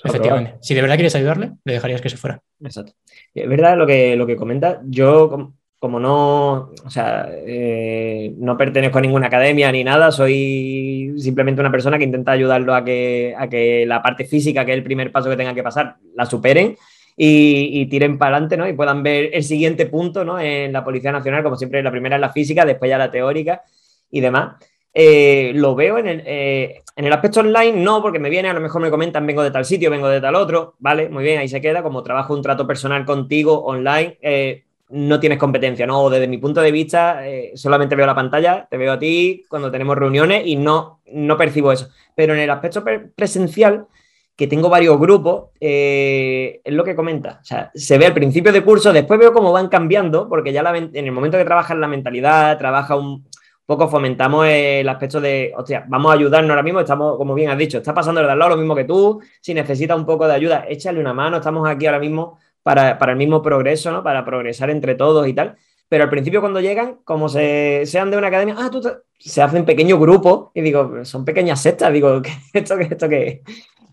Efectivamente. Si de verdad quieres ayudarle, le dejarías que se fuera. Exacto. Es verdad lo que, lo que comenta. Yo, como, no, o sea, eh, no pertenezco a ninguna academia ni nada, soy simplemente una persona que intenta ayudarlo a que, a que la parte física, que es el primer paso que tenga que pasar, la superen y, tiren para adelante, ¿no? Y puedan ver el siguiente punto, ¿no? En la Policía Nacional, como siempre, la primera es la física, después ya la teórica y demás. Eh, lo veo en el, eh, en el aspecto online, no, porque me viene, a lo mejor me comentan, vengo de tal sitio, vengo de tal otro, vale, muy bien, ahí se queda, como trabajo un trato personal contigo online, eh, no tienes competencia, ¿no? Desde mi punto de vista, solamente veo la pantalla, te veo a ti cuando tenemos reuniones y no, no percibo eso. Pero en el aspecto presencial, que tengo varios grupos, eh, es lo que comenta. O sea, se ve al principio de curso, después veo cómo van cambiando, porque ya en el momento que trabajas la mentalidad, trabaja un poco, fomentamos el aspecto de, hostia, vamos a ayudarnos ahora mismo, estamos, como bien has dicho, está pasando de al lado lo mismo que tú, si necesitas un poco de ayuda, échale una mano, estamos aquí ahora mismo para, el mismo progreso, ¿no? Para progresar entre todos y tal. Pero al principio cuando llegan, como se, sean de una academia, ah, tú se hacen pequeños grupos y digo, son pequeñas sectas, digo, ¿qué, esto esto qué?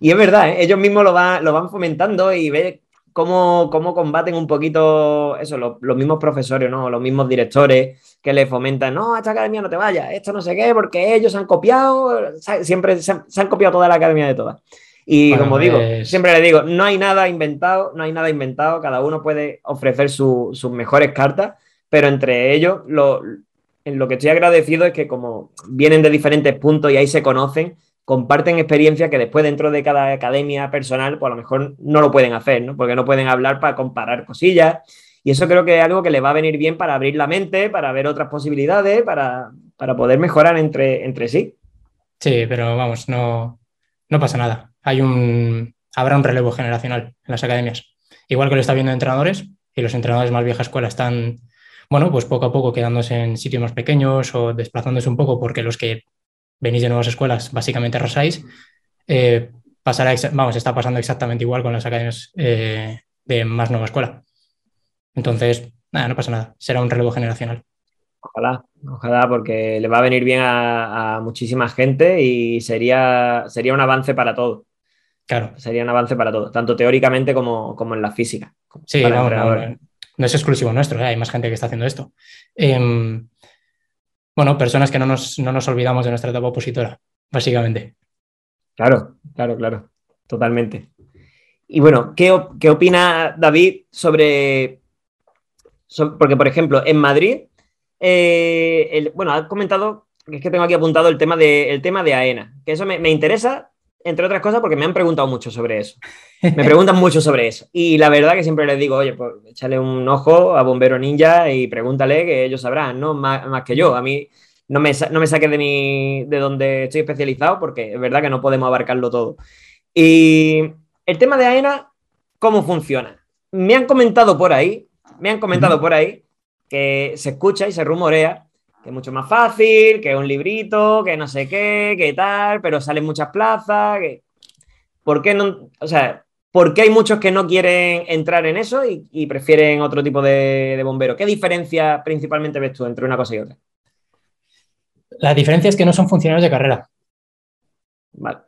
Y es verdad, ¿eh? ellos mismos lo, lo van fomentando y ve cómo, cómo combaten un poquito eso, los, mismos profesores, ¿no? Los mismos directores que le fomentan, no, a esta academia no te vayas, esto no sé qué, porque ellos han copiado, siempre se han, copiado toda la academia de todas. Y como digo, pues siempre le digo, no hay nada inventado, no hay nada inventado, cada uno puede ofrecer sus mejores cartas, pero entre ellos lo, en lo que estoy agradecido es que como vienen de diferentes puntos y ahí se conocen, comparten experiencias que después dentro de cada academia personal, pues a lo mejor no lo pueden hacer, ¿no? Porque no pueden hablar para comparar cosillas. Y eso creo que es algo que les va a venir bien para abrir la mente, para ver otras posibilidades, para, poder mejorar entre, entre sí. Sí, pero vamos, no, no pasa nada. Hay un, habrá un relevo generacional en las academias. Igual que lo está viendo entrenadores, y los entrenadores más vieja escuela están, bueno, pues poco a poco quedándose en sitios más pequeños o desplazándose un poco porque los que venís de nuevas escuelas, básicamente arrasáis, eh, pasará, vamos, está pasando exactamente igual con las academias eh, de más nueva escuela. Entonces, nada, no pasa nada, será un relevo generacional. Ojalá, ojalá, porque le va a venir bien a, muchísima gente y sería, sería un avance para todo. Claro. Sería un avance para todo, tanto teóricamente como, en la física. Sí, vamos, no, es exclusivo nuestro, ¿eh? hay más gente que está haciendo esto. Em, bueno, personas que no nos, no nos olvidamos de nuestra etapa opositora, básicamente. Claro, claro, claro, totalmente. Y bueno, ¿qué, opina David sobre, porque por ejemplo, en Madrid, eh, bueno, has comentado, es que tengo aquí apuntado el tema de, el tema de AENA, que eso me, me interesa entre otras cosas porque me han preguntado mucho sobre eso. Me preguntan mucho sobre eso. Y la verdad que siempre les digo, oye, pues échale un ojo a Bombero Ninja y pregúntale que ellos sabrán, ¿no? Más, que yo. A mí no me, no me saques de, mi, de donde estoy especializado porque es verdad que no podemos abarcarlo todo. Y el tema de AENA, ¿cómo funciona? Me han comentado por ahí, me han comentado por ahí que se escucha y se rumorea que es mucho más fácil, que es un librito, que no sé qué, que tal, pero salen muchas plazas. Que... ¿Por qué no? O sea, ¿por qué hay muchos que no quieren entrar en eso y, prefieren otro tipo de, de bombero? ¿Qué diferencia principalmente ves tú entre una cosa y otra? La diferencia es que no son funcionarios de carrera. Vale.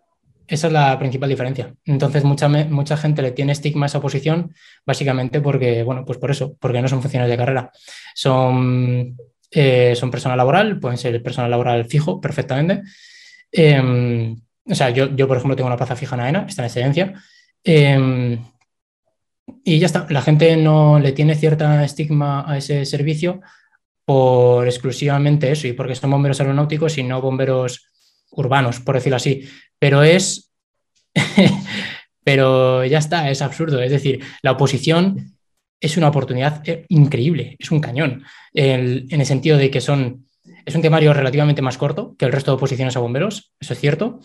Esa es la principal diferencia. Entonces, mucha, mucha gente le tiene estigma a esa posición, básicamente porque, bueno, pues por eso, porque no son funcionarios de carrera. Son, eh, son personal laboral, pueden ser personal laboral fijo perfectamente. Em, o sea, yo, yo, por ejemplo, tengo una plaza fija en AENA, está en excedencia. Em, y ya está, la gente no le tiene cierta estigma a ese servicio por exclusivamente eso y porque son bomberos aeronáuticos y no bomberos urbanos, por decirlo así. Pero es. pero ya está, es absurdo. Es decir, la oposición es una oportunidad eh, increíble, es un cañón, en el sentido de que son. Es un temario relativamente más corto que el resto de oposiciones a bomberos, eso es cierto.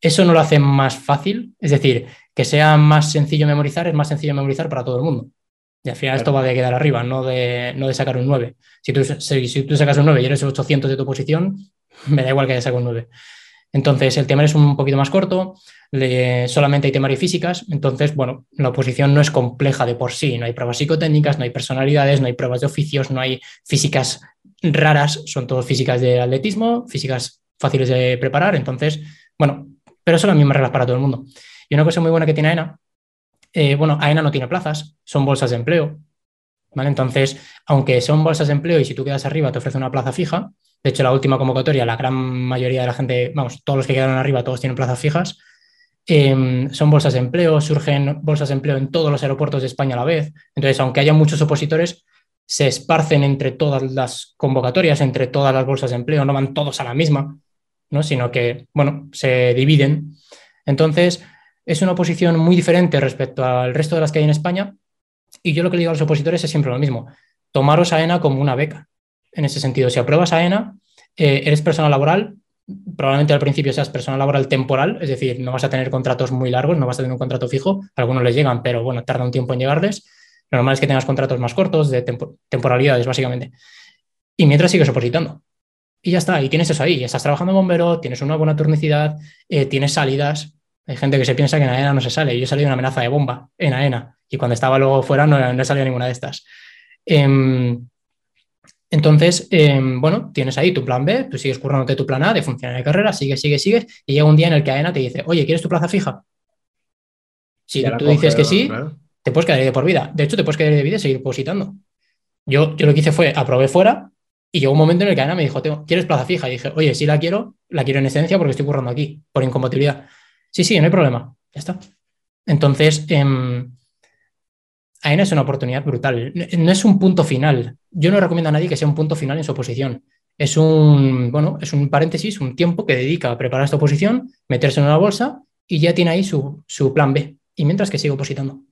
Eso no lo hace más fácil, es decir, que sea más sencillo memorizar, es más sencillo memorizar para todo el mundo. Y al final esto va de quedar arriba, no de, no de sacar un 9. Si tú, si, tú sacas un 9 y eres 800 de tu posición, me da igual que haya sacado un 9. Entonces, el temario es un poquito más corto, solamente hay temario y físicas, entonces, bueno, la oposición no es compleja de por sí, no hay pruebas psicotécnicas, no hay personalidades, no hay pruebas de oficios, no hay físicas raras, son todas físicas de atletismo, físicas fáciles de preparar, entonces, bueno, pero son las mismas reglas para todo el mundo. Y una cosa muy buena que tiene AENA eh, bueno, AENA no tiene plazas, son bolsas de empleo. ¿vale? Entonces, aunque son bolsas de empleo y si tú quedas arriba te ofrece una plaza fija, de hecho, la última convocatoria, la gran mayoría de la gente, vamos, todos los que quedaron arriba, todos tienen plazas fijas. Em, son bolsas de empleo, surgen bolsas de empleo en todos los aeropuertos de España a la vez. Entonces, aunque haya muchos opositores, se esparcen entre todas las convocatorias, entre todas las bolsas de empleo, no van todos a la misma, ¿no? sino que, bueno, se dividen. Entonces, es una posición muy diferente respecto al resto de las que hay en España. Y yo lo que le digo a los opositores es siempre lo mismo. Tomaros a ENA como una beca. En ese sentido, si apruebas a ENA, eh, eres persona laboral, probablemente al principio seas persona laboral temporal, es decir, no vas a tener contratos muy largos, no vas a tener un contrato fijo, algunos les llegan, pero bueno, tarda un tiempo en llegarles. Lo normal es que tengas contratos más cortos, de temporalidades, básicamente. Y mientras sigues opositando. Y ya está, y tienes eso ahí, estás trabajando bombero, tienes una buena turnicidad, eh, tienes salidas, hay gente que se piensa que en AENA no se sale. Yo he salido una amenaza de bomba en AENA y cuando estaba luego fuera no, no salía ninguna de estas. Em, entonces, em, bueno, tienes ahí tu plan B, tú sigues currándote tu plan A de funcionar de carrera, sigues, sigues, sigues, y llega un día en el que AENA te dice, oye, ¿quieres tu plaza fija? Si tú dices que sí, te puedes quedar ahí de por vida. De hecho, te puedes quedar ahí de vida y seguir positando. Yo, yo lo que hice fue, aprobé fuera y llegó un momento en el que AENA me dijo, ¿quieres plaza fija? Y dije, oye, sí la quiero, la quiero en esencia porque estoy currando aquí, por incompatibilidad. Sí, sí, no hay problema. Ya está. Entonces, eh, AENA es una oportunidad brutal. No es un punto final. Yo no recomiendo a nadie que sea un punto final en su oposición. Es un, bueno, es un paréntesis, un tiempo que dedica a preparar esta oposición, meterse en una bolsa y ya tiene ahí su, su plan B. Y mientras que sigue opositando.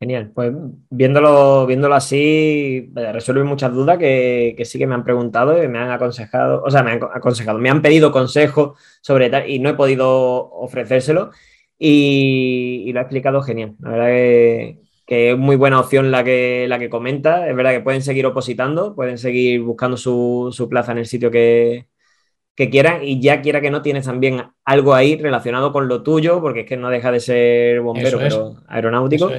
Genial, pues viéndolo, viéndolo así, resuelve muchas dudas que, sí que me han preguntado y me han aconsejado, o sea, me han aconsejado, me han pedido consejos sobre tal y no he podido ofrecérselo y, lo ha explicado genial. La verdad que, es muy buena opción la que, la que comenta. Es verdad que pueden seguir opositando, pueden seguir buscando su, plaza en el sitio que, que quieran y ya quiera que no tienes también algo ahí relacionado con lo tuyo, porque es que no deja de ser bombero, pero aeronáutico.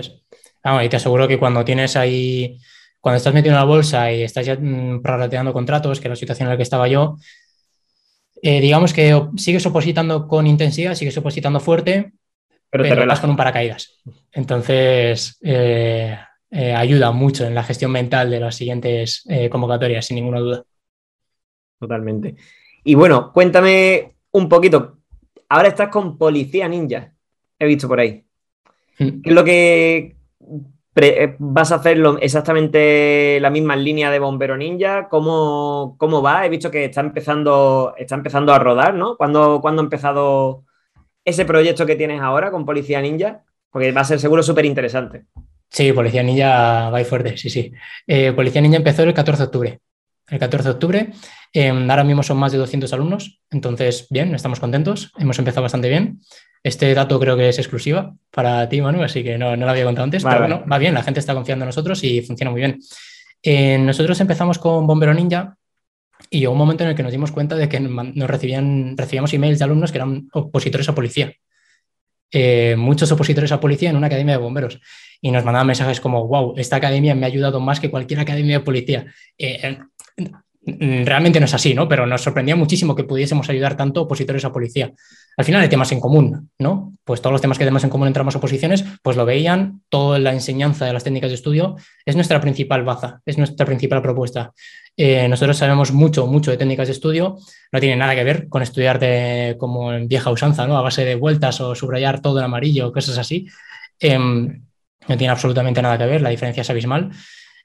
Ah, y te aseguro que cuando tienes ahí, cuando estás metido en la bolsa y estás ya mm, prorrateando contratos, que es la situación en la que estaba yo, eh, digamos que sigues opositando con intensidad, sigues opositando fuerte, pero, te relajas con un paracaídas. Entonces, eh, eh, ayuda mucho en la gestión mental de las siguientes convocatorias, sin ninguna duda. Totalmente. Y bueno, cuéntame un poquito. Ahora estás con Policía Ninja, he visto por ahí. Mm. ¿Qué es lo que, eh, ¿Vas a hacerlo exactamente la misma línea de Bombero Ninja? ¿Cómo, ¿Cómo, va? He visto que está empezando, está empezando a rodar, ¿no? ¿Cuándo, ha empezado ese proyecto que tienes ahora con Policía Ninja? Porque va a ser seguro súper interesante. Sí, Policía Ninja va ir fuerte, sí, sí. Eh, Policía Ninja empezó el 14 de octubre. El 14 de octubre. Em, ahora mismo son más de 200 alumnos, entonces, bien, estamos contentos. Hemos empezado bastante bien. Este dato creo que es exclusiva para ti, Manu, así que no, no lo había contado antes, pero bueno, va bien, la gente está confiando en nosotros y funciona muy bien. nosotros empezamos con Bombero Ninja y llegó un momento en el que nos dimos cuenta de que nos recibían, recibíamos emails de alumnos que eran opositores a policía. Eh, muchos opositores a policía en una academia de bomberos y nos mandaban mensajes como, wow, esta academia me ha ayudado más que cualquier academia de policía. Eh, Mm, realmente no es así, ¿no? Pero nos sorprendía muchísimo que pudiésemos ayudar tanto opositores a policía. Al final hay temas en común, ¿no? Pues todos los temas que tenemos en común entre ambas oposiciones, pues lo veían, toda la enseñanza de las técnicas de estudio es nuestra principal baza, es nuestra principal propuesta. Eh, nosotros sabemos mucho, mucho de técnicas de estudio, no tiene nada que ver con estudiar como en vieja usanza, ¿no? A base de vueltas o subrayar todo en amarillo o cosas así. Em, no tiene absolutamente nada que ver, la diferencia es abismal.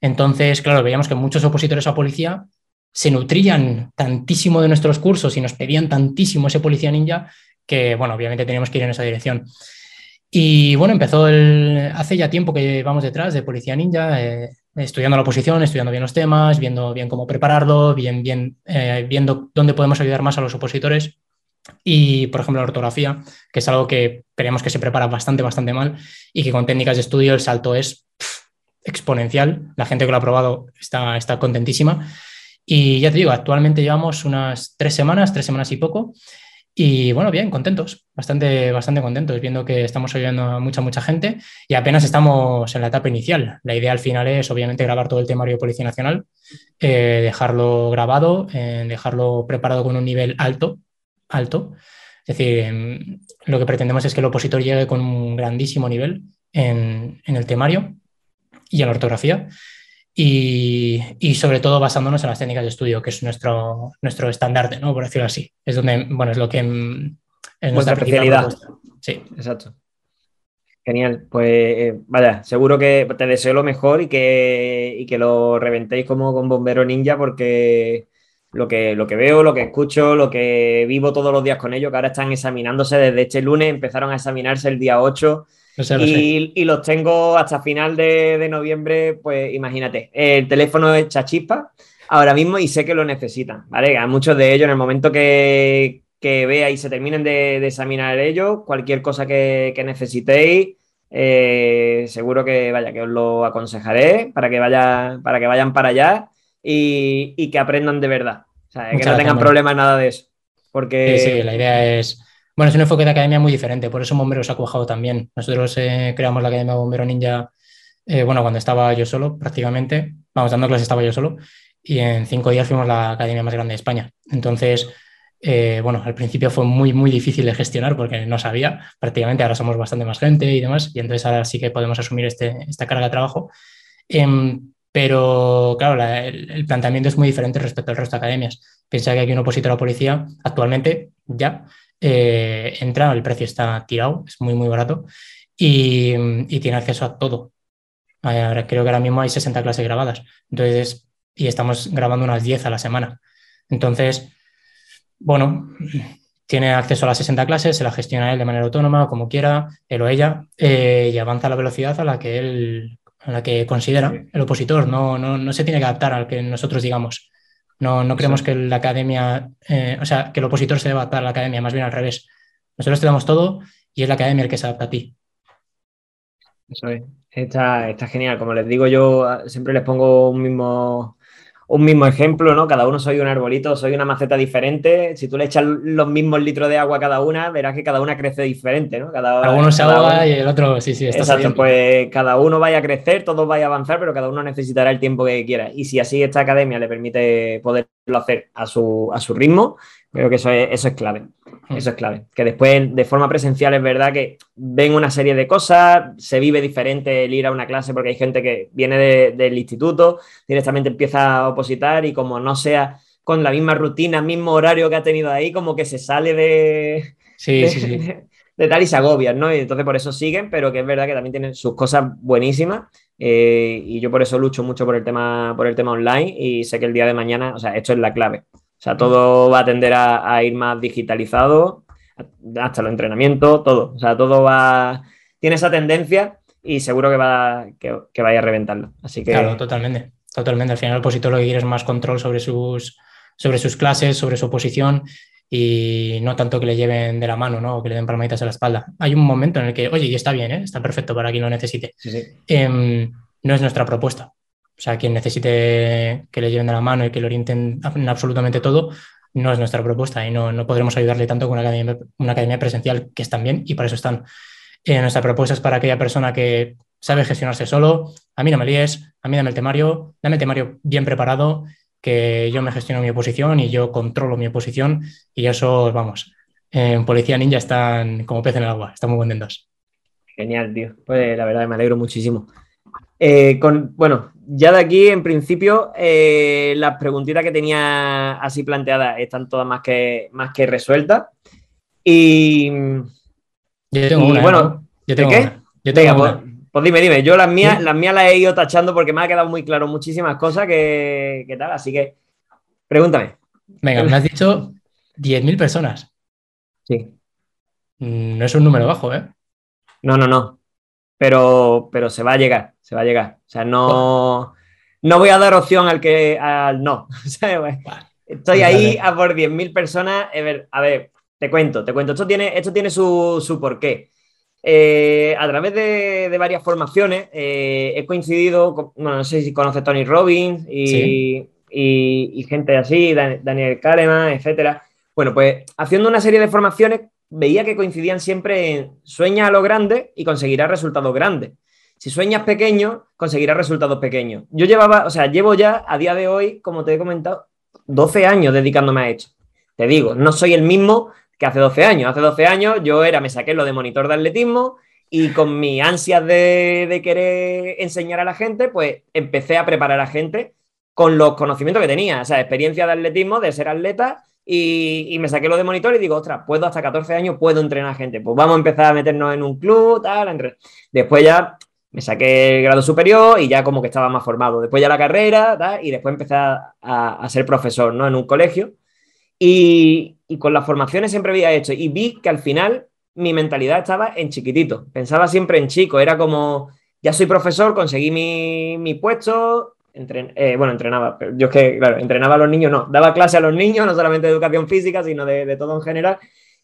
Entonces, claro, veíamos que muchos opositores a policía se nutrían tantísimo de nuestros cursos y nos pedían tantísimo ese policía ninja que, bueno, obviamente teníamos que ir en esa dirección. Y bueno, empezó hace ya tiempo que vamos detrás de Policía Ninja, eh, estudiando la oposición, estudiando bien los temas, viendo bien cómo prepararlo, bien, bien, eh, viendo dónde podemos ayudar más a los opositores. Y, por ejemplo, la ortografía, que es algo que creemos que se prepara bastante, bastante mal y que con técnicas de estudio el salto es exponencial. La gente que lo ha probado está, está contentísima. Y ya te digo, actualmente llevamos unas tres semanas, tres semanas y poco. Y bueno, bien, contentos, bastante, bastante contentos, viendo que estamos ayudando a mucha, mucha gente y apenas estamos en la etapa inicial. La idea al final es, obviamente, grabar todo el temario de Policía Nacional, eh, dejarlo grabado, eh, dejarlo preparado con un nivel alto, alto. Es decir, lo que pretendemos es que el opositor llegue con un grandísimo nivel en, en el temario y en la ortografía y, sobre todo basándonos en las técnicas de estudio, que es nuestro, nuestro estandarte, ¿no? por decirlo así. Es donde, bueno, es lo que es nuestra especialidad. Sí. Exacto. Genial, pues eh, vaya, seguro que te deseo lo mejor y que, y que lo reventéis como con Bombero Ninja porque lo que, lo que veo, lo que escucho, lo que vivo todos los días con ellos, que ahora están examinándose desde este lunes, empezaron a examinarse el día 8 y, los tengo hasta final de, noviembre, pues imagínate, el teléfono es chachispa ahora mismo y sé que lo necesitan, ¿vale? A muchos de ellos en el momento que, que vea y se terminen de, examinar ellos, cualquier cosa que, necesitéis, eh, seguro que vaya, que os lo aconsejaré para que, vaya, para que vayan para allá y, que aprendan de verdad. O sea, que no tengan problemas nada de eso. Porque... Sí, sí, la idea es bueno, es un enfoque de academia muy diferente, por eso Bomberos ha cuajado también. Nosotros eh, creamos la Academia Bombero Ninja, eh, bueno, cuando estaba yo solo, prácticamente, vamos, dando clases estaba yo solo, y en cinco días fuimos la academia más grande de España. Entonces, eh, bueno, al principio fue muy, muy difícil de gestionar porque no sabía, prácticamente ahora somos bastante más gente y demás, y entonces ahora sí que podemos asumir este, esta carga de trabajo. Em, pero claro, el, planteamiento es muy diferente respecto al resto de academias. Piensa que aquí un opositor a policía actualmente ya eh, entra, el precio está tirado, es muy, muy barato y, tiene acceso a todo. Ahora, creo que ahora mismo hay 60 clases grabadas, entonces, y estamos grabando unas 10 a la semana. Entonces, bueno, tiene acceso a las 60 clases, se la gestiona él de manera autónoma, como quiera, él o ella, eh, y avanza a la velocidad a la que él, a la que considera el opositor. No, no, no se tiene que adaptar al que nosotros digamos. No, no creemos que la academia, eh, o sea, que el opositor se deba adaptar a la academia, más bien al revés. Nosotros te damos todo y es la academia el que se adapta a ti. Eso es. Está, está genial. Como les digo, yo siempre les pongo un mismo, un mismo ejemplo, ¿no? Cada uno soy un arbolito, soy una maceta diferente. Si tú le echas los mismos litros de agua a cada una, verás que cada una crece diferente, ¿no? Cada, uno se ahoga y el otro, sí, sí, está Exacto, pues cada uno vaya a crecer, todos vaya a avanzar, pero cada uno necesitará el tiempo que quiera. Y si así esta academia le permite poderlo hacer a su, a su ritmo, creo que eso es, eso es clave. Hmm. Eso es clave. Que después, de forma presencial, es verdad que ven una serie de cosas, se vive diferente el ir a una clase porque hay gente que viene del instituto, directamente empieza a opositar y como no sea con la misma rutina, mismo horario que ha tenido ahí, como que se sale de, sí, sí, sí. de, tal y se agobian, ¿no? Y entonces por eso siguen, pero que es verdad que también tienen sus cosas buenísimas. Eh, y yo por eso lucho mucho por el tema, por el tema online y sé que el día de mañana, o sea, esto es la clave. O sea, todo va a tender a, ir más digitalizado, hasta el entrenamiento, todo. O sea, todo va. Tiene esa tendencia y seguro que va que, vaya a reventarlo. Así que. Claro, totalmente. Totalmente. Al final, el opositor lo que quiere es más control sobre sus, sobre sus clases, sobre su posición y no tanto que le lleven de la mano, ¿no? O que le den palmaditas a la espalda. Hay un momento en el que, oye, y está bien, ¿eh? está perfecto para quien lo necesite. Em, no es nuestra propuesta. O sea, quien necesite que le lleven de la mano y que le orienten en absolutamente todo, no es nuestra propuesta y no, no podremos ayudarle tanto con una academia, una academia presencial, que están bien y para eso están. Eh, nuestra propuesta es para aquella persona que sabe gestionarse solo. A mí no me líes, a mí dame el temario, dame el temario bien preparado, que yo me gestiono mi oposición y yo controlo mi oposición y eso, vamos, en Policía Ninja están como pez en el agua, están muy contentos. Genial, tío. Pues la verdad me alegro muchísimo. Eh, con, bueno, ya de aquí, en principio, eh, las preguntitas que tenía así planteadas están todas más que, más que resueltas. Y. Yo tengo una. Bueno, yo tengo qué? Yo tengo pues, una. pues, dime, dime. Yo las mías, las mías las he ido tachando porque me ha quedado muy claro muchísimas cosas que, que tal. Así que, pregúntame. Venga, me has dicho 10.000 personas. Sí. Mm, No es un número bajo, ¿eh? No, no, no. Pero, pero se va a llegar, se va a llegar. O sea, no, no voy a dar opción al que al no. Estoy ahí a por 10.000 personas. A ver, a ver, te cuento, te cuento. Esto tiene, esto tiene su, su porqué. Eh, a través de, de varias formaciones eh, he coincidido, con- bueno, no sé si conoces Tony Robbins y, Sí. y- y gente así, Dan- Daniel Kahneman, etcétera. Bueno, pues haciendo una serie de formaciones veía que coincidían siempre en sueña a lo grande y conseguirás resultados grandes. Si sueñas pequeño, conseguirás resultados pequeños. Yo llevaba, o sea, llevo ya a día de hoy, como te he comentado, 12 años dedicándome a esto. Te digo, no soy el mismo que hace 12 años. Hace 12 años yo era, me saqué lo de monitor de atletismo y con mis ansias de, de querer enseñar a la gente, pues empecé a preparar a gente con los conocimientos que tenía, o sea, experiencia de atletismo, de ser atleta, y, me saqué lo de monitor y digo, ostras, puedo hasta 14 años, puedo entrenar gente, pues vamos a empezar a meternos en un club, tal, entre... después ya me saqué el grado superior y ya como que estaba más formado, después ya la carrera, y después empecé a- a ser profesor, ¿no? En un colegio, y, y con las formaciones siempre había hecho, y vi que al final mi mentalidad estaba en chiquitito, pensaba siempre en chico, era como, ya soy profesor, conseguí mi, mi puesto, eh, bueno, entrenaba, pero yo entrenaba a los niños, no, daba clase a los niños, no solamente de educación física, sino de, todo en general,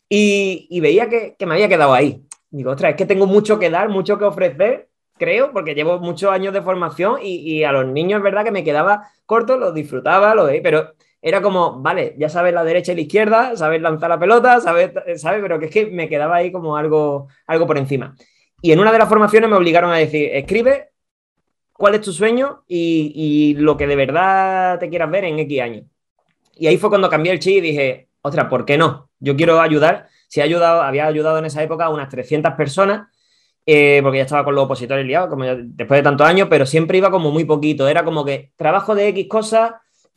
y, veía que, me había quedado ahí. Digo, ostras, es que tengo mucho que dar, mucho que ofrecer, creo, porque llevo muchos años de formación y, y a los niños es verdad que me quedaba corto, los disfrutaba, lo pero era como, vale, ya sabes la derecha y la izquierda, sabes lanzar la pelota, sabes, sabes, pero que es que me quedaba ahí como algo, algo por encima. Y en una de las formaciones me obligaron a decir, escribe cuál es tu sueño y, lo que de verdad te quieras ver en X años. Y ahí fue cuando cambié el chip y dije, ostras, ¿por qué no? Yo quiero ayudar. Si he ayudado, había ayudado en esa época a unas 300 personas, eh, porque ya estaba con los opositores liados, como después de tantos años, pero siempre iba como muy poquito. Era como que trabajo de X cosas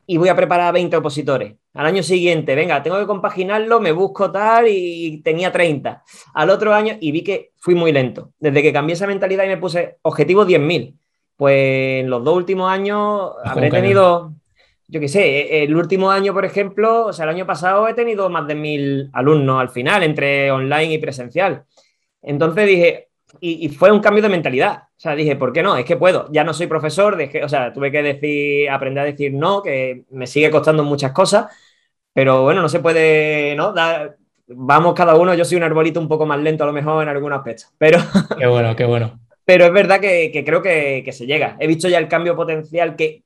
y voy a preparar a 20 opositores. Al año siguiente, venga, tengo que compaginarlo, me busco tal y tenía 30. Al otro año y vi que fui muy lento. Desde que cambié esa mentalidad y me puse objetivo 10.000, pues en los dos últimos años Bajo habré tenido, yo qué sé, eh, el último año, por ejemplo, o sea, el año pasado he tenido más de 1.000 alumnos al final, entre online y presencial. Entonces dije, y, y fue un cambio de mentalidad. O sea, dije, ¿por qué no? Es que puedo. Ya no soy profesor, dejé, o sea, tuve que decir, aprender a decir no, que me sigue costando muchas cosas, pero bueno, no se puede, ¿no? Dar- vamos cada uno, yo soy un arbolito un poco más lento a lo mejor en algunos aspectos, pero, Qué bueno, qué bueno. Pero es verdad que, creo que, se llega. He visto ya el cambio potencial que,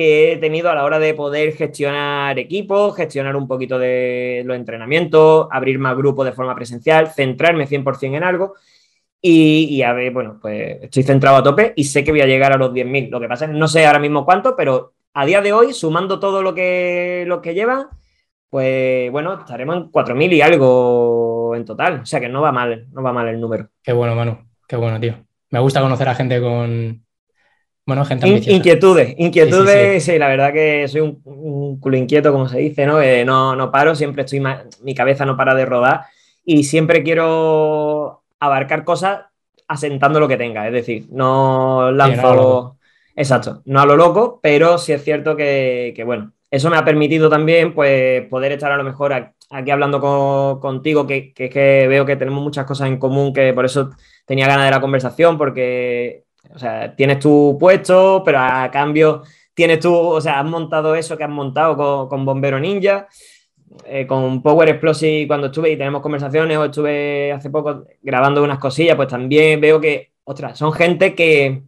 he tenido a la hora de poder gestionar equipos, gestionar un poquito de los entrenamientos, abrir más grupos de forma presencial, centrarme 100% en algo. Y, a ver, bueno, pues estoy centrado a tope y sé que voy a llegar a los 10.000. Lo que pasa es no sé ahora mismo cuánto, pero a día de hoy, sumando todo lo que, lo que llevan, pues bueno, estaremos en 4.000 y algo en total. O sea que no va mal, no va mal el número. Qué bueno, Manu. Qué bueno, tío. Me gusta conocer a gente con. Bueno, gente ambiciosa. inquietudes, inquietudes, Sí, sí, la verdad que soy un, un culo inquieto, como se dice, ¿no? Eh, no, no paro, siempre estoy mi cabeza no para de rodar y siempre quiero abarcar cosas asentando lo que tenga, es decir, no lanzo, no lo exacto, no a lo loco, pero sí es cierto que, que, bueno, eso me ha permitido también, pues, poder estar a lo mejor aquí hablando con- contigo, que, es que veo que tenemos muchas cosas en común, que por eso tenía ganas de la conversación, porque o sea, tienes tu puesto, pero a cambio tienes tú, o sea, has montado eso que has montado con, con Bombero Ninja, eh, con Power Explosive cuando estuve y tenemos conversaciones, o estuve hace poco grabando unas cosillas, pues también veo que, ostras, son gente que,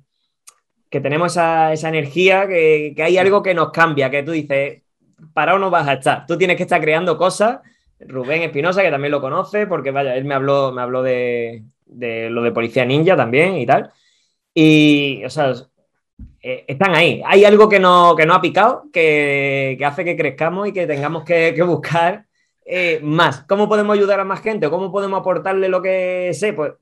que tenemos esa, energía, que, hay algo que nos cambia, que tú dices, para no vas a estar, tú tienes que estar creando cosas. Rubén Espinosa, que también lo conoce, porque vaya, él me habló, me habló de, lo de Policía Ninja también y tal. Y, o sea, eh, están ahí. Hay algo que no, que no ha picado, que, hace que crezcamos y que tengamos que, buscar eh, más. ¿Cómo podemos ayudar a más gente? ¿Cómo podemos aportarle lo que sé? Pues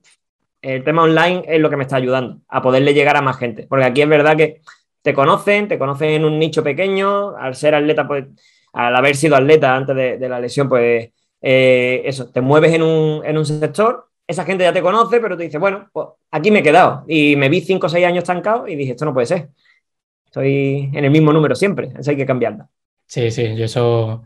el tema online es lo que me está ayudando a poderle llegar a más gente. Porque aquí es verdad que te conocen, te conocen en un nicho pequeño, al ser atleta, pues al haber sido atleta antes de, la lesión, pues eh, eso, te mueves en un, en un, sector, esa gente ya te conoce, pero te dice, bueno, pues aquí me he quedado. Y me vi cinco o seis años estancado y dije, esto no puede ser. Estoy en el mismo número siempre, eso hay que cambiarlo. Sí, sí, yo eso,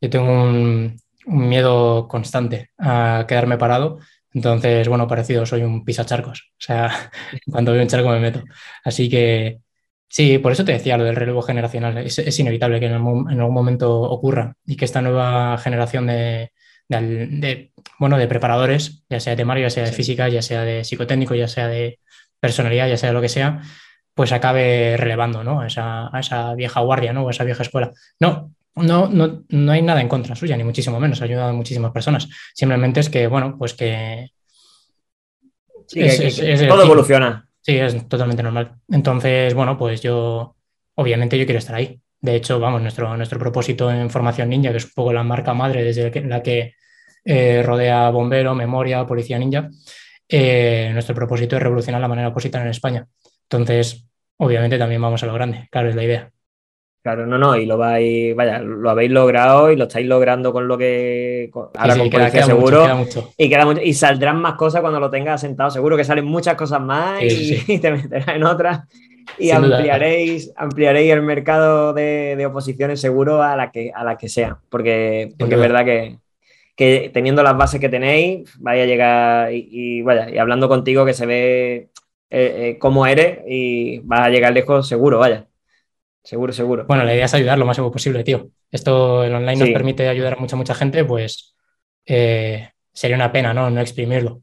yo tengo un, un miedo constante a quedarme parado entonces, bueno, parecido, soy un pisacharcos. O sea, cuando veo un charco me meto. Así que sí, por eso te decía lo del relevo generacional. Es, inevitable que en, algún momento ocurra y que esta nueva generación de, bueno, de preparadores, ya sea de Mario, ya sea de física, ya sea de psicotécnico, ya sea de personalidad, ya sea de lo que sea, pues acabe relevando ¿no? a, esa, a esa vieja guardia ¿no? o a esa vieja escuela. No, no, no, no hay nada en contra suya, ni muchísimo menos, ha ayudado a muchísimas personas. Simplemente es que, bueno, pues que... todo evoluciona. Sí, es totalmente normal. Entonces, bueno, pues yo, obviamente yo quiero estar ahí. De hecho, vamos, nuestro, nuestro propósito en Formación Ninja, que es un poco la marca madre desde la que eh, rodea Bombero, Memoria, Policía Ninja, eh, nuestro propósito es revolucionar la manera opositar en España. Entonces, obviamente también vamos a lo grande, claro, es la idea. Claro, no, no, y lo vais, vaya, lo habéis logrado y lo estáis logrando con lo que ahora con queda, seguro. Y queda mucho, y saldrán más cosas cuando lo tengas sentado. Seguro que salen muchas cosas más y, te meterás en otras. Y ampliaréis, ampliaréis el mercado de, oposiciones seguro a la que, a la que sea. Porque, porque es verdad que, que, teniendo las bases que tenéis, vaya a llegar y, vaya, y hablando contigo que se ve eh, eh, cómo eres y vas a llegar lejos seguro, vaya. Seguro, seguro. Bueno, la idea es ayudar lo máximo posible, tío. Esto el online nos permite ayudar a mucha, mucha gente, pues eh, sería una pena, ¿no? No exprimirlo,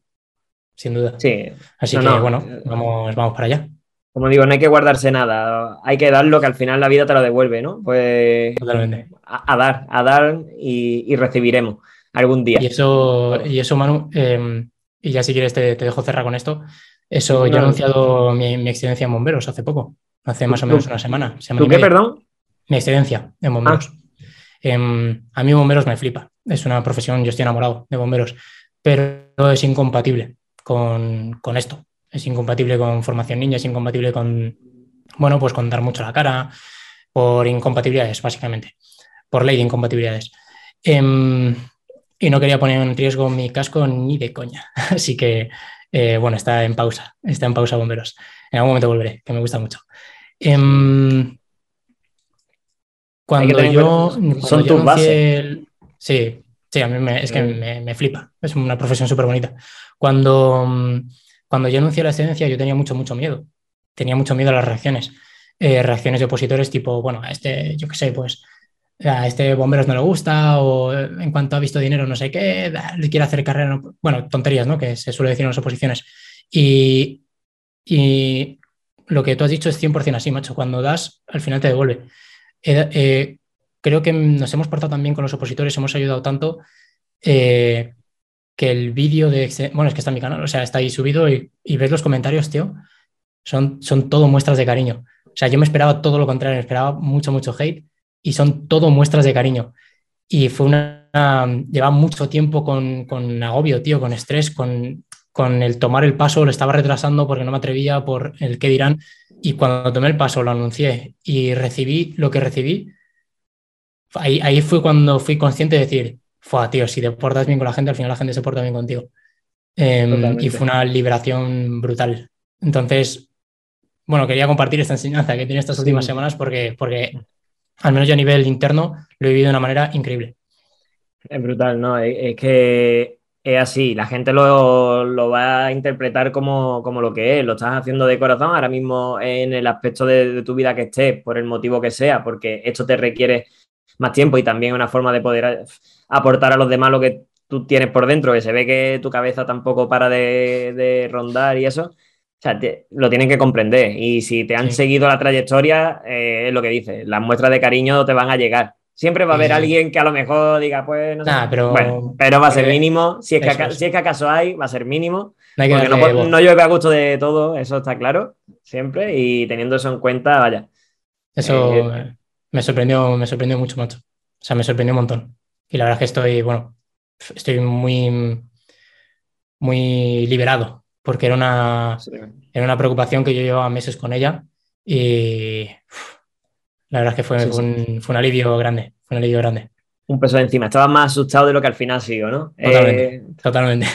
sin duda. Sí. Así que, bueno, vamos, vamos para allá. Como digo, no hay que guardarse nada, hay que darlo que al final la vida te lo devuelve, ¿no? Pues Totalmente. A, dar, a dar y, recibiremos algún día. Y eso, y eso Manu, em, y ya si quieres te, dejo cerrar con esto. Eso, yo he anunciado mi, mi excedencia en bomberos hace poco hace más o menos una semana. ¿Tú qué, perdón? Mi excedencia en bomberos. Ah. Em, a mí bomberos me flipa. Es una profesión, yo estoy enamorado de bomberos, pero es incompatible con, esto. Es incompatible con formación niña, es incompatible con, bueno, pues con dar mucho la cara, por incompatibilidades, básicamente, por ley de incompatibilidades. Em, y no quería poner en riesgo mi casco ni de coña. Así que, eh, bueno, está en pausa, está en pausa bomberos. En algún momento volveré, que me gusta mucho. Em, cuando yo. son tus bases. sí, sí, a mí me, es que me, flipa. Es una profesión súper bonita. Cuando, cuando yo anuncié la excedencia, yo tenía mucho, mucho miedo. Tenía mucho miedo a las reacciones. Eh, reacciones de opositores tipo, bueno, a este, yo qué sé, pues a este bomberos no le gusta o en cuanto ha visto dinero no sé qué, le quiere hacer carrera, bueno, tonterías, ¿no? Que se suele decir en las oposiciones. Y, y lo que tú has dicho es 100% así, macho. Cuando das, al final te devuelve. Eh, creo que nos hemos portado también con los opositores, hemos ayudado tanto eh, que el vídeo de... Bueno, es que está en mi canal, o sea, está ahí subido y, ves los comentarios, tío. Son, son todo muestras de cariño. O sea, yo me esperaba todo lo contrario, me esperaba mucho, mucho hate y son todo muestras de cariño. Y fue una... lleva mucho tiempo con, con agobio, tío, con estrés, con con el tomar el paso lo estaba retrasando porque no me atrevía por el qué dirán. Y cuando tomé el paso, lo anuncié y recibí lo que recibí, ahí, ahí fue cuando fui consciente de decir, fue tío, si te portas bien con la gente, al final la gente se porta bien contigo. Em, y fue una liberación brutal. Entonces, bueno, quería compartir esta enseñanza que tiene estas últimas semanas porque, porque, al menos yo a nivel interno, lo he vivido de una manera increíble. Es brutal, ¿no? Es que es así, la gente lo, va a interpretar como, lo que es, lo estás haciendo de corazón ahora mismo en el aspecto de, tu vida que estés, por el motivo que sea, porque esto te requiere más tiempo y también una forma de poder aportar a los demás lo que tú tienes por dentro, que se ve que tu cabeza tampoco para de, rondar y eso. O sea, lo tienen que comprender. Y si te han seguido la trayectoria, eh, es lo que dices, las muestras de cariño te van a llegar. Siempre va a haber alguien que a lo mejor diga, pues no sé. pero, bueno, pero va a ser mínimo. Si es, que, si es que acaso hay, va a ser mínimo. No porque no, no, llueve a gusto de todo, eso está claro, siempre. Y teniendo eso en cuenta, vaya. Eso eh, me sorprendió, me sorprendió mucho, macho. O sea, me sorprendió un montón. Y la verdad es que estoy, bueno, estoy muy, muy liberado porque era una, era una preocupación que yo llevaba meses con ella y la verdad es que fue, un, fue, un, alivio grande, fue un alivio grande. Un peso de encima, estabas más asustado de lo que al final ha sido, ¿no? Totalmente, eh, totalmente,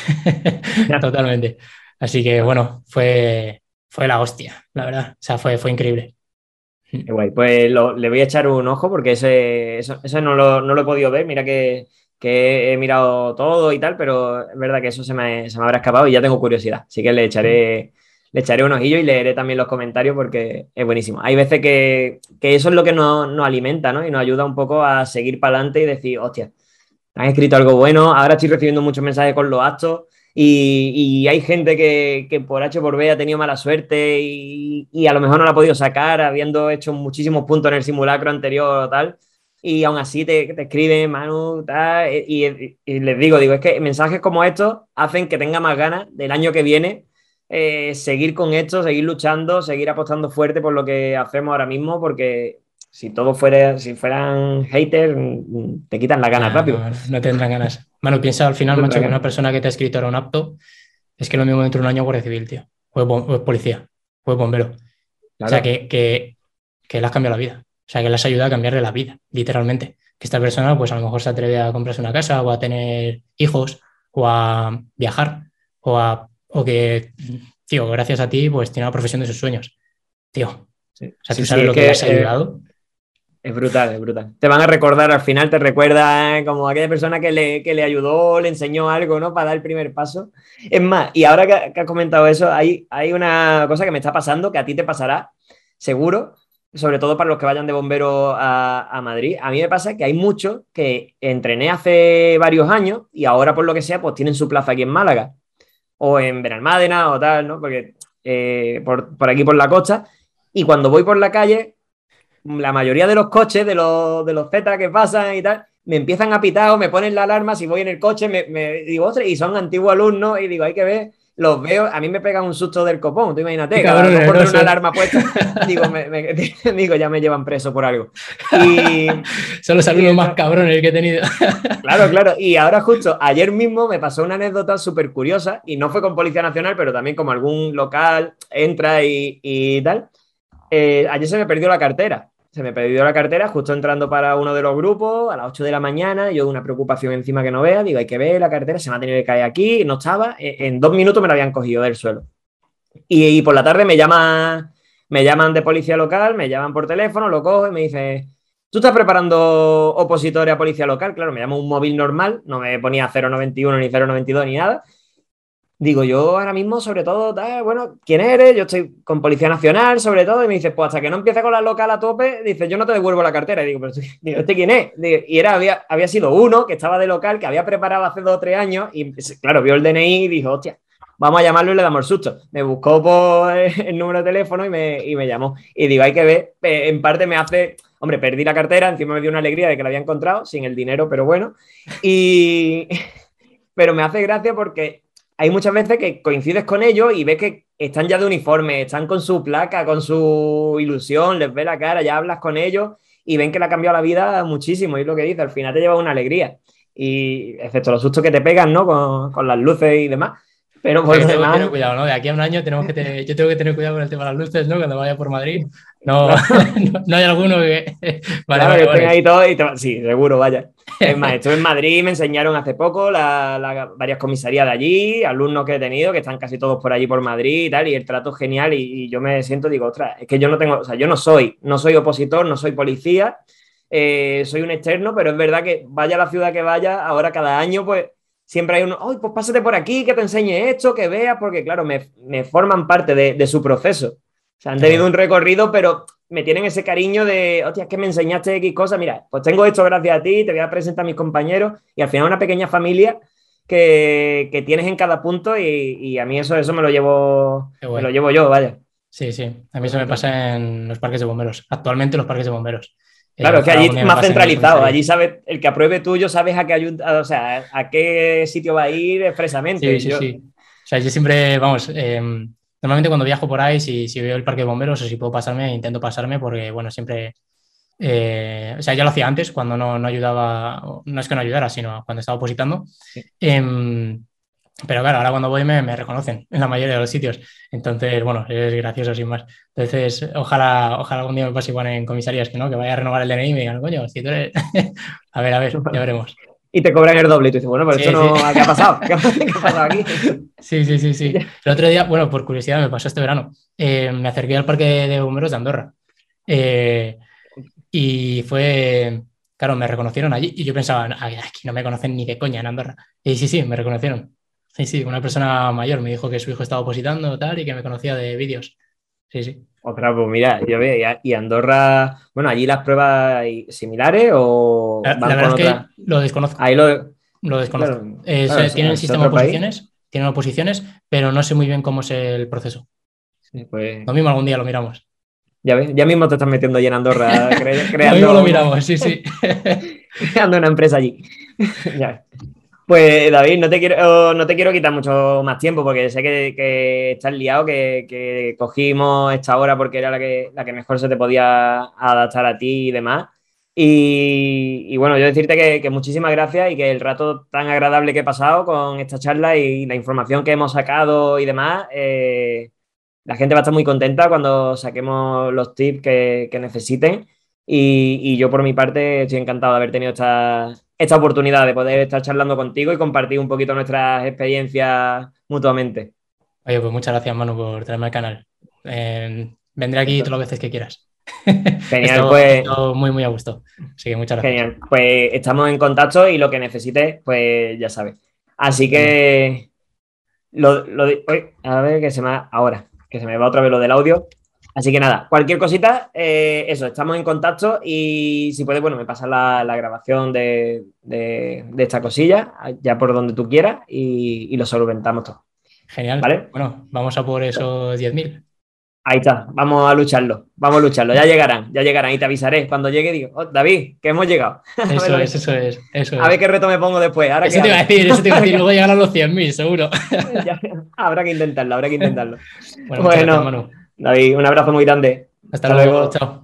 totalmente. Así que bueno, fue, fue la hostia, la verdad, o sea, fue, fue increíble. Qué guay, pues le voy a echar un ojo porque ese, eso, no, lo, no, lo, he podido ver, mira que que he mirado todo y tal, pero es verdad que eso se me, se me habrá escapado y ya tengo curiosidad. Así que le echaré, le echaré un ojillo y leeré también los comentarios porque es buenísimo. Hay veces que, que eso es lo que nos, nos, alimenta ¿no? y nos ayuda un poco a seguir para adelante y decir, hostia, han escrito algo bueno, ahora estoy recibiendo muchos mensajes con los actos y, y hay gente que, que, por H por B ha tenido mala suerte y, y, a lo mejor no la ha podido sacar habiendo hecho muchísimos puntos en el simulacro anterior o tal y aún así te, te escriben, Manu, tal, y, les digo, digo, es que mensajes como estos hacen que tenga más ganas del año que viene eh, seguir con esto, seguir luchando, seguir apostando fuerte por lo que hacemos ahora mismo, porque si todo fuera, si fueran haters, mm, te quitan las ganas rápido. No, tendrán ganas. Manu, piensa al final, macho, que una persona que te ha escrito era un apto, es que lo mismo dentro de un año Guardia Civil, tío. O es, policía, o es bombero. O sea, que, que, que le has cambiado la vida. O sea, que les ayuda a cambiarle la vida, literalmente. Que esta persona, pues a lo mejor se atreve a comprarse una casa o a tener hijos o a viajar o, a, o que, tío, gracias a ti, pues tiene la profesión de sus sueños. Tío, o sea, tú sabes lo que, has ayudado. Es brutal, es brutal. Te van a recordar, al final te recuerda eh, como aquella persona que le, que le, ayudó, le enseñó algo, ¿no? Para dar el primer paso. Es más, y ahora que, que has comentado eso, hay, hay una cosa que me está pasando, que a ti te pasará, seguro, sobre todo para los que vayan de bombero a, Madrid. A mí me pasa que hay muchos que entrené hace varios años y ahora, por lo que sea, pues tienen su plaza aquí en Málaga o en Benalmádena o tal, ¿no? Porque eh, por, aquí por la costa. Y cuando voy por la calle, la mayoría de los coches, de los, de los Z que pasan y tal, me empiezan a pitar o me ponen la alarma si voy en el coche, me digo, ostras, y son antiguos alumnos y digo, hay que ver los veo, a mí me pega un susto del copón, tú imagínate, vez por una alarma puesta, digo, digo, ya me llevan preso por algo. Y, Son los alumnos más cabrones que he tenido. claro, claro, y ahora justo, ayer mismo me pasó una anécdota súper curiosa, y no fue con Policía Nacional, pero también como algún local entra y, y tal. Eh, ayer se me perdió la cartera se me perdió la cartera justo entrando para uno de los grupos a las 8 de la mañana, yo una preocupación encima que no vea, digo, hay que ver la cartera, se me ha tenido que caer aquí, no estaba, e, en dos minutos me la habían cogido del suelo. Y, por la tarde me llama, me llaman de policía local, me llaman por teléfono, lo cojo y me dice, ¿tú estás preparando opositores a policía local? Claro, me llamo un móvil normal, no me ponía 091 ni 092 ni nada. Digo, yo ahora mismo, sobre todo, bueno, ¿quién eres? Yo estoy con Policía Nacional, sobre todo, y me dice, pues hasta que no empiece con la local a tope, dice, yo no te devuelvo la cartera. Y digo, pero ¿este quién es? y era, había, había sido uno que estaba de local, que había preparado hace dos o tres años, y claro, vio el DNI y dijo, hostia, vamos a llamarlo y le damos el susto. Me buscó por el número de teléfono y me, y me llamó. Y digo, hay que ver, en parte me hace, hombre, perdí la cartera, encima me dio una alegría de que la había encontrado, sin el dinero, pero bueno. Y... Pero me hace gracia porque hay muchas veces que coincides con ellos y ves que están ya de uniforme, están con su placa, con su ilusión, les ve la cara, ya hablas con ellos y ven que le ha cambiado la vida muchísimo. Y es lo que dice, al final te lleva una alegría. Y excepto los sustos que te pegan, ¿no? Con, con las luces y demás. Pero por lo demás... cuidado, ¿no? De aquí a un año tenemos que tener, yo tengo que tener cuidado con el tema de las luces, ¿no? Cuando vaya por Madrid. No, no, hay alguno que. Vale, claro, que ahí todo y Sí, seguro, vaya. Es más, estuve en Madrid, me enseñaron hace poco la, varias comisarías de allí, alumnos que he tenido, que están casi todos por allí por Madrid y tal, y el trato es genial. Y, yo me siento, digo, ostras, es que yo no tengo, o sea, yo no soy, no soy opositor, no soy policía, eh, soy un externo, pero es verdad que vaya a la ciudad que vaya, ahora cada año, pues siempre hay uno, ¡ay, pues pásate por aquí, que te enseñe esto, que veas, porque claro, me, me forman parte de, de su proceso sea, han tenido un recorrido, pero me tienen ese cariño de, hostia, es que me enseñaste X cosas. Mira, pues tengo esto gracias a ti, te voy a presentar a mis compañeros y al final una pequeña familia que, tienes en cada punto y, a mí eso, eso me lo llevo, me lo llevo yo, vaya. Sí, sí, a mí eso me pasa en los parques de bomberos, actualmente los parques de bomberos. Claro, es que allí más centralizado, allí sabe, el que apruebe tuyo sabes a qué ayuda, o sea, a qué sitio va a ir expresamente. Sí, sí, sí. O sea, yo siempre, vamos, em, normalmente cuando viajo por ahí, si, si, veo el parque de bomberos o si puedo pasarme, intento pasarme porque, bueno, siempre, eh, o sea, ya lo hacía antes cuando no, no, ayudaba, no es que no ayudara, sino cuando estaba opositando. Em, pero claro, ahora cuando voy me, me, reconocen en la mayoría de los sitios. Entonces, bueno, es gracioso sin más. Entonces, ojalá, ojalá algún día me pase igual en comisarías que no, que vaya a renovar el DNI y me digan, coño, si tú eres... a ver, a ver, ya veremos. Y te cobran el doble y tú dices, bueno, pero esto no... ¿Qué ha pasado? ¿Qué ha pasado aquí? Sí, sí, sí, sí. El otro día, bueno, por curiosidad, me pasó este verano. Eh, me acerqué al parque de bomberos de Andorra. Eh, y fue, claro, me reconocieron allí y yo pensaba, aquí no me conocen ni de coña en Andorra. Y sí, sí, me reconocieron. Sí, sí, una persona mayor me dijo que su hijo estaba opositando tal y que me conocía de vídeos. Sí, sí. Otra, pues mira, yo veo, y Andorra, bueno, allí las pruebas similares o. La, verdad es que lo desconozco. Ahí lo, lo desconozco. tienen el sistema de oposiciones, tienen oposiciones, pero no sé muy bien cómo es el proceso. Sí, pues... Lo mismo algún día lo miramos. Ya ves, ya mismo te estás metiendo allí en Andorra, creando. lo mismo lo miramos, sí, sí. creando una empresa allí. ya. Pues David, no te quiero, no te quiero quitar mucho más tiempo porque sé que, estás liado, que, cogimos esta hora porque era la que, la que mejor se te podía adaptar a ti y demás. Y, bueno, yo decirte que, muchísimas gracias y que el rato tan agradable que he pasado con esta charla y la información que hemos sacado y demás, eh, la gente va a estar muy contenta cuando saquemos los tips que, necesiten. Y, y, yo por mi parte estoy encantado de haber tenido esta, esta oportunidad de poder estar charlando contigo y compartir un poquito nuestras experiencias mutuamente. Oye, pues muchas gracias, Manu, por traerme al canal. Eh, vendré aquí todas las veces que quieras. Genial, pues. muy, muy a gusto. Así que muchas gracias. Genial, pues estamos en contacto y lo que necesites, pues ya sabes. Así que. Lo, lo, a ver que se me ahora, que se me va otra vez lo del audio. Así que nada, cualquier cosita, eh, eso, estamos en contacto y si puedes, bueno, me pasas la, grabación de, esta cosilla, ya por donde tú quieras y, lo solventamos todo. Genial. ¿Vale? Bueno, vamos a por esos 10.000. Ahí está, vamos a lucharlo, vamos a lucharlo, ya llegarán, ya llegarán y te avisaré cuando llegue, digo, oh, David, que hemos llegado. Eso es, eso es, eso A ver qué reto me pongo después. Ahora eso te iba a decir, eso te iba a decir, luego llegar a los 100.000, seguro. habrá que intentarlo, habrá que intentarlo. bueno, bueno David, un abrazo muy grande. Hasta, luego. Chao.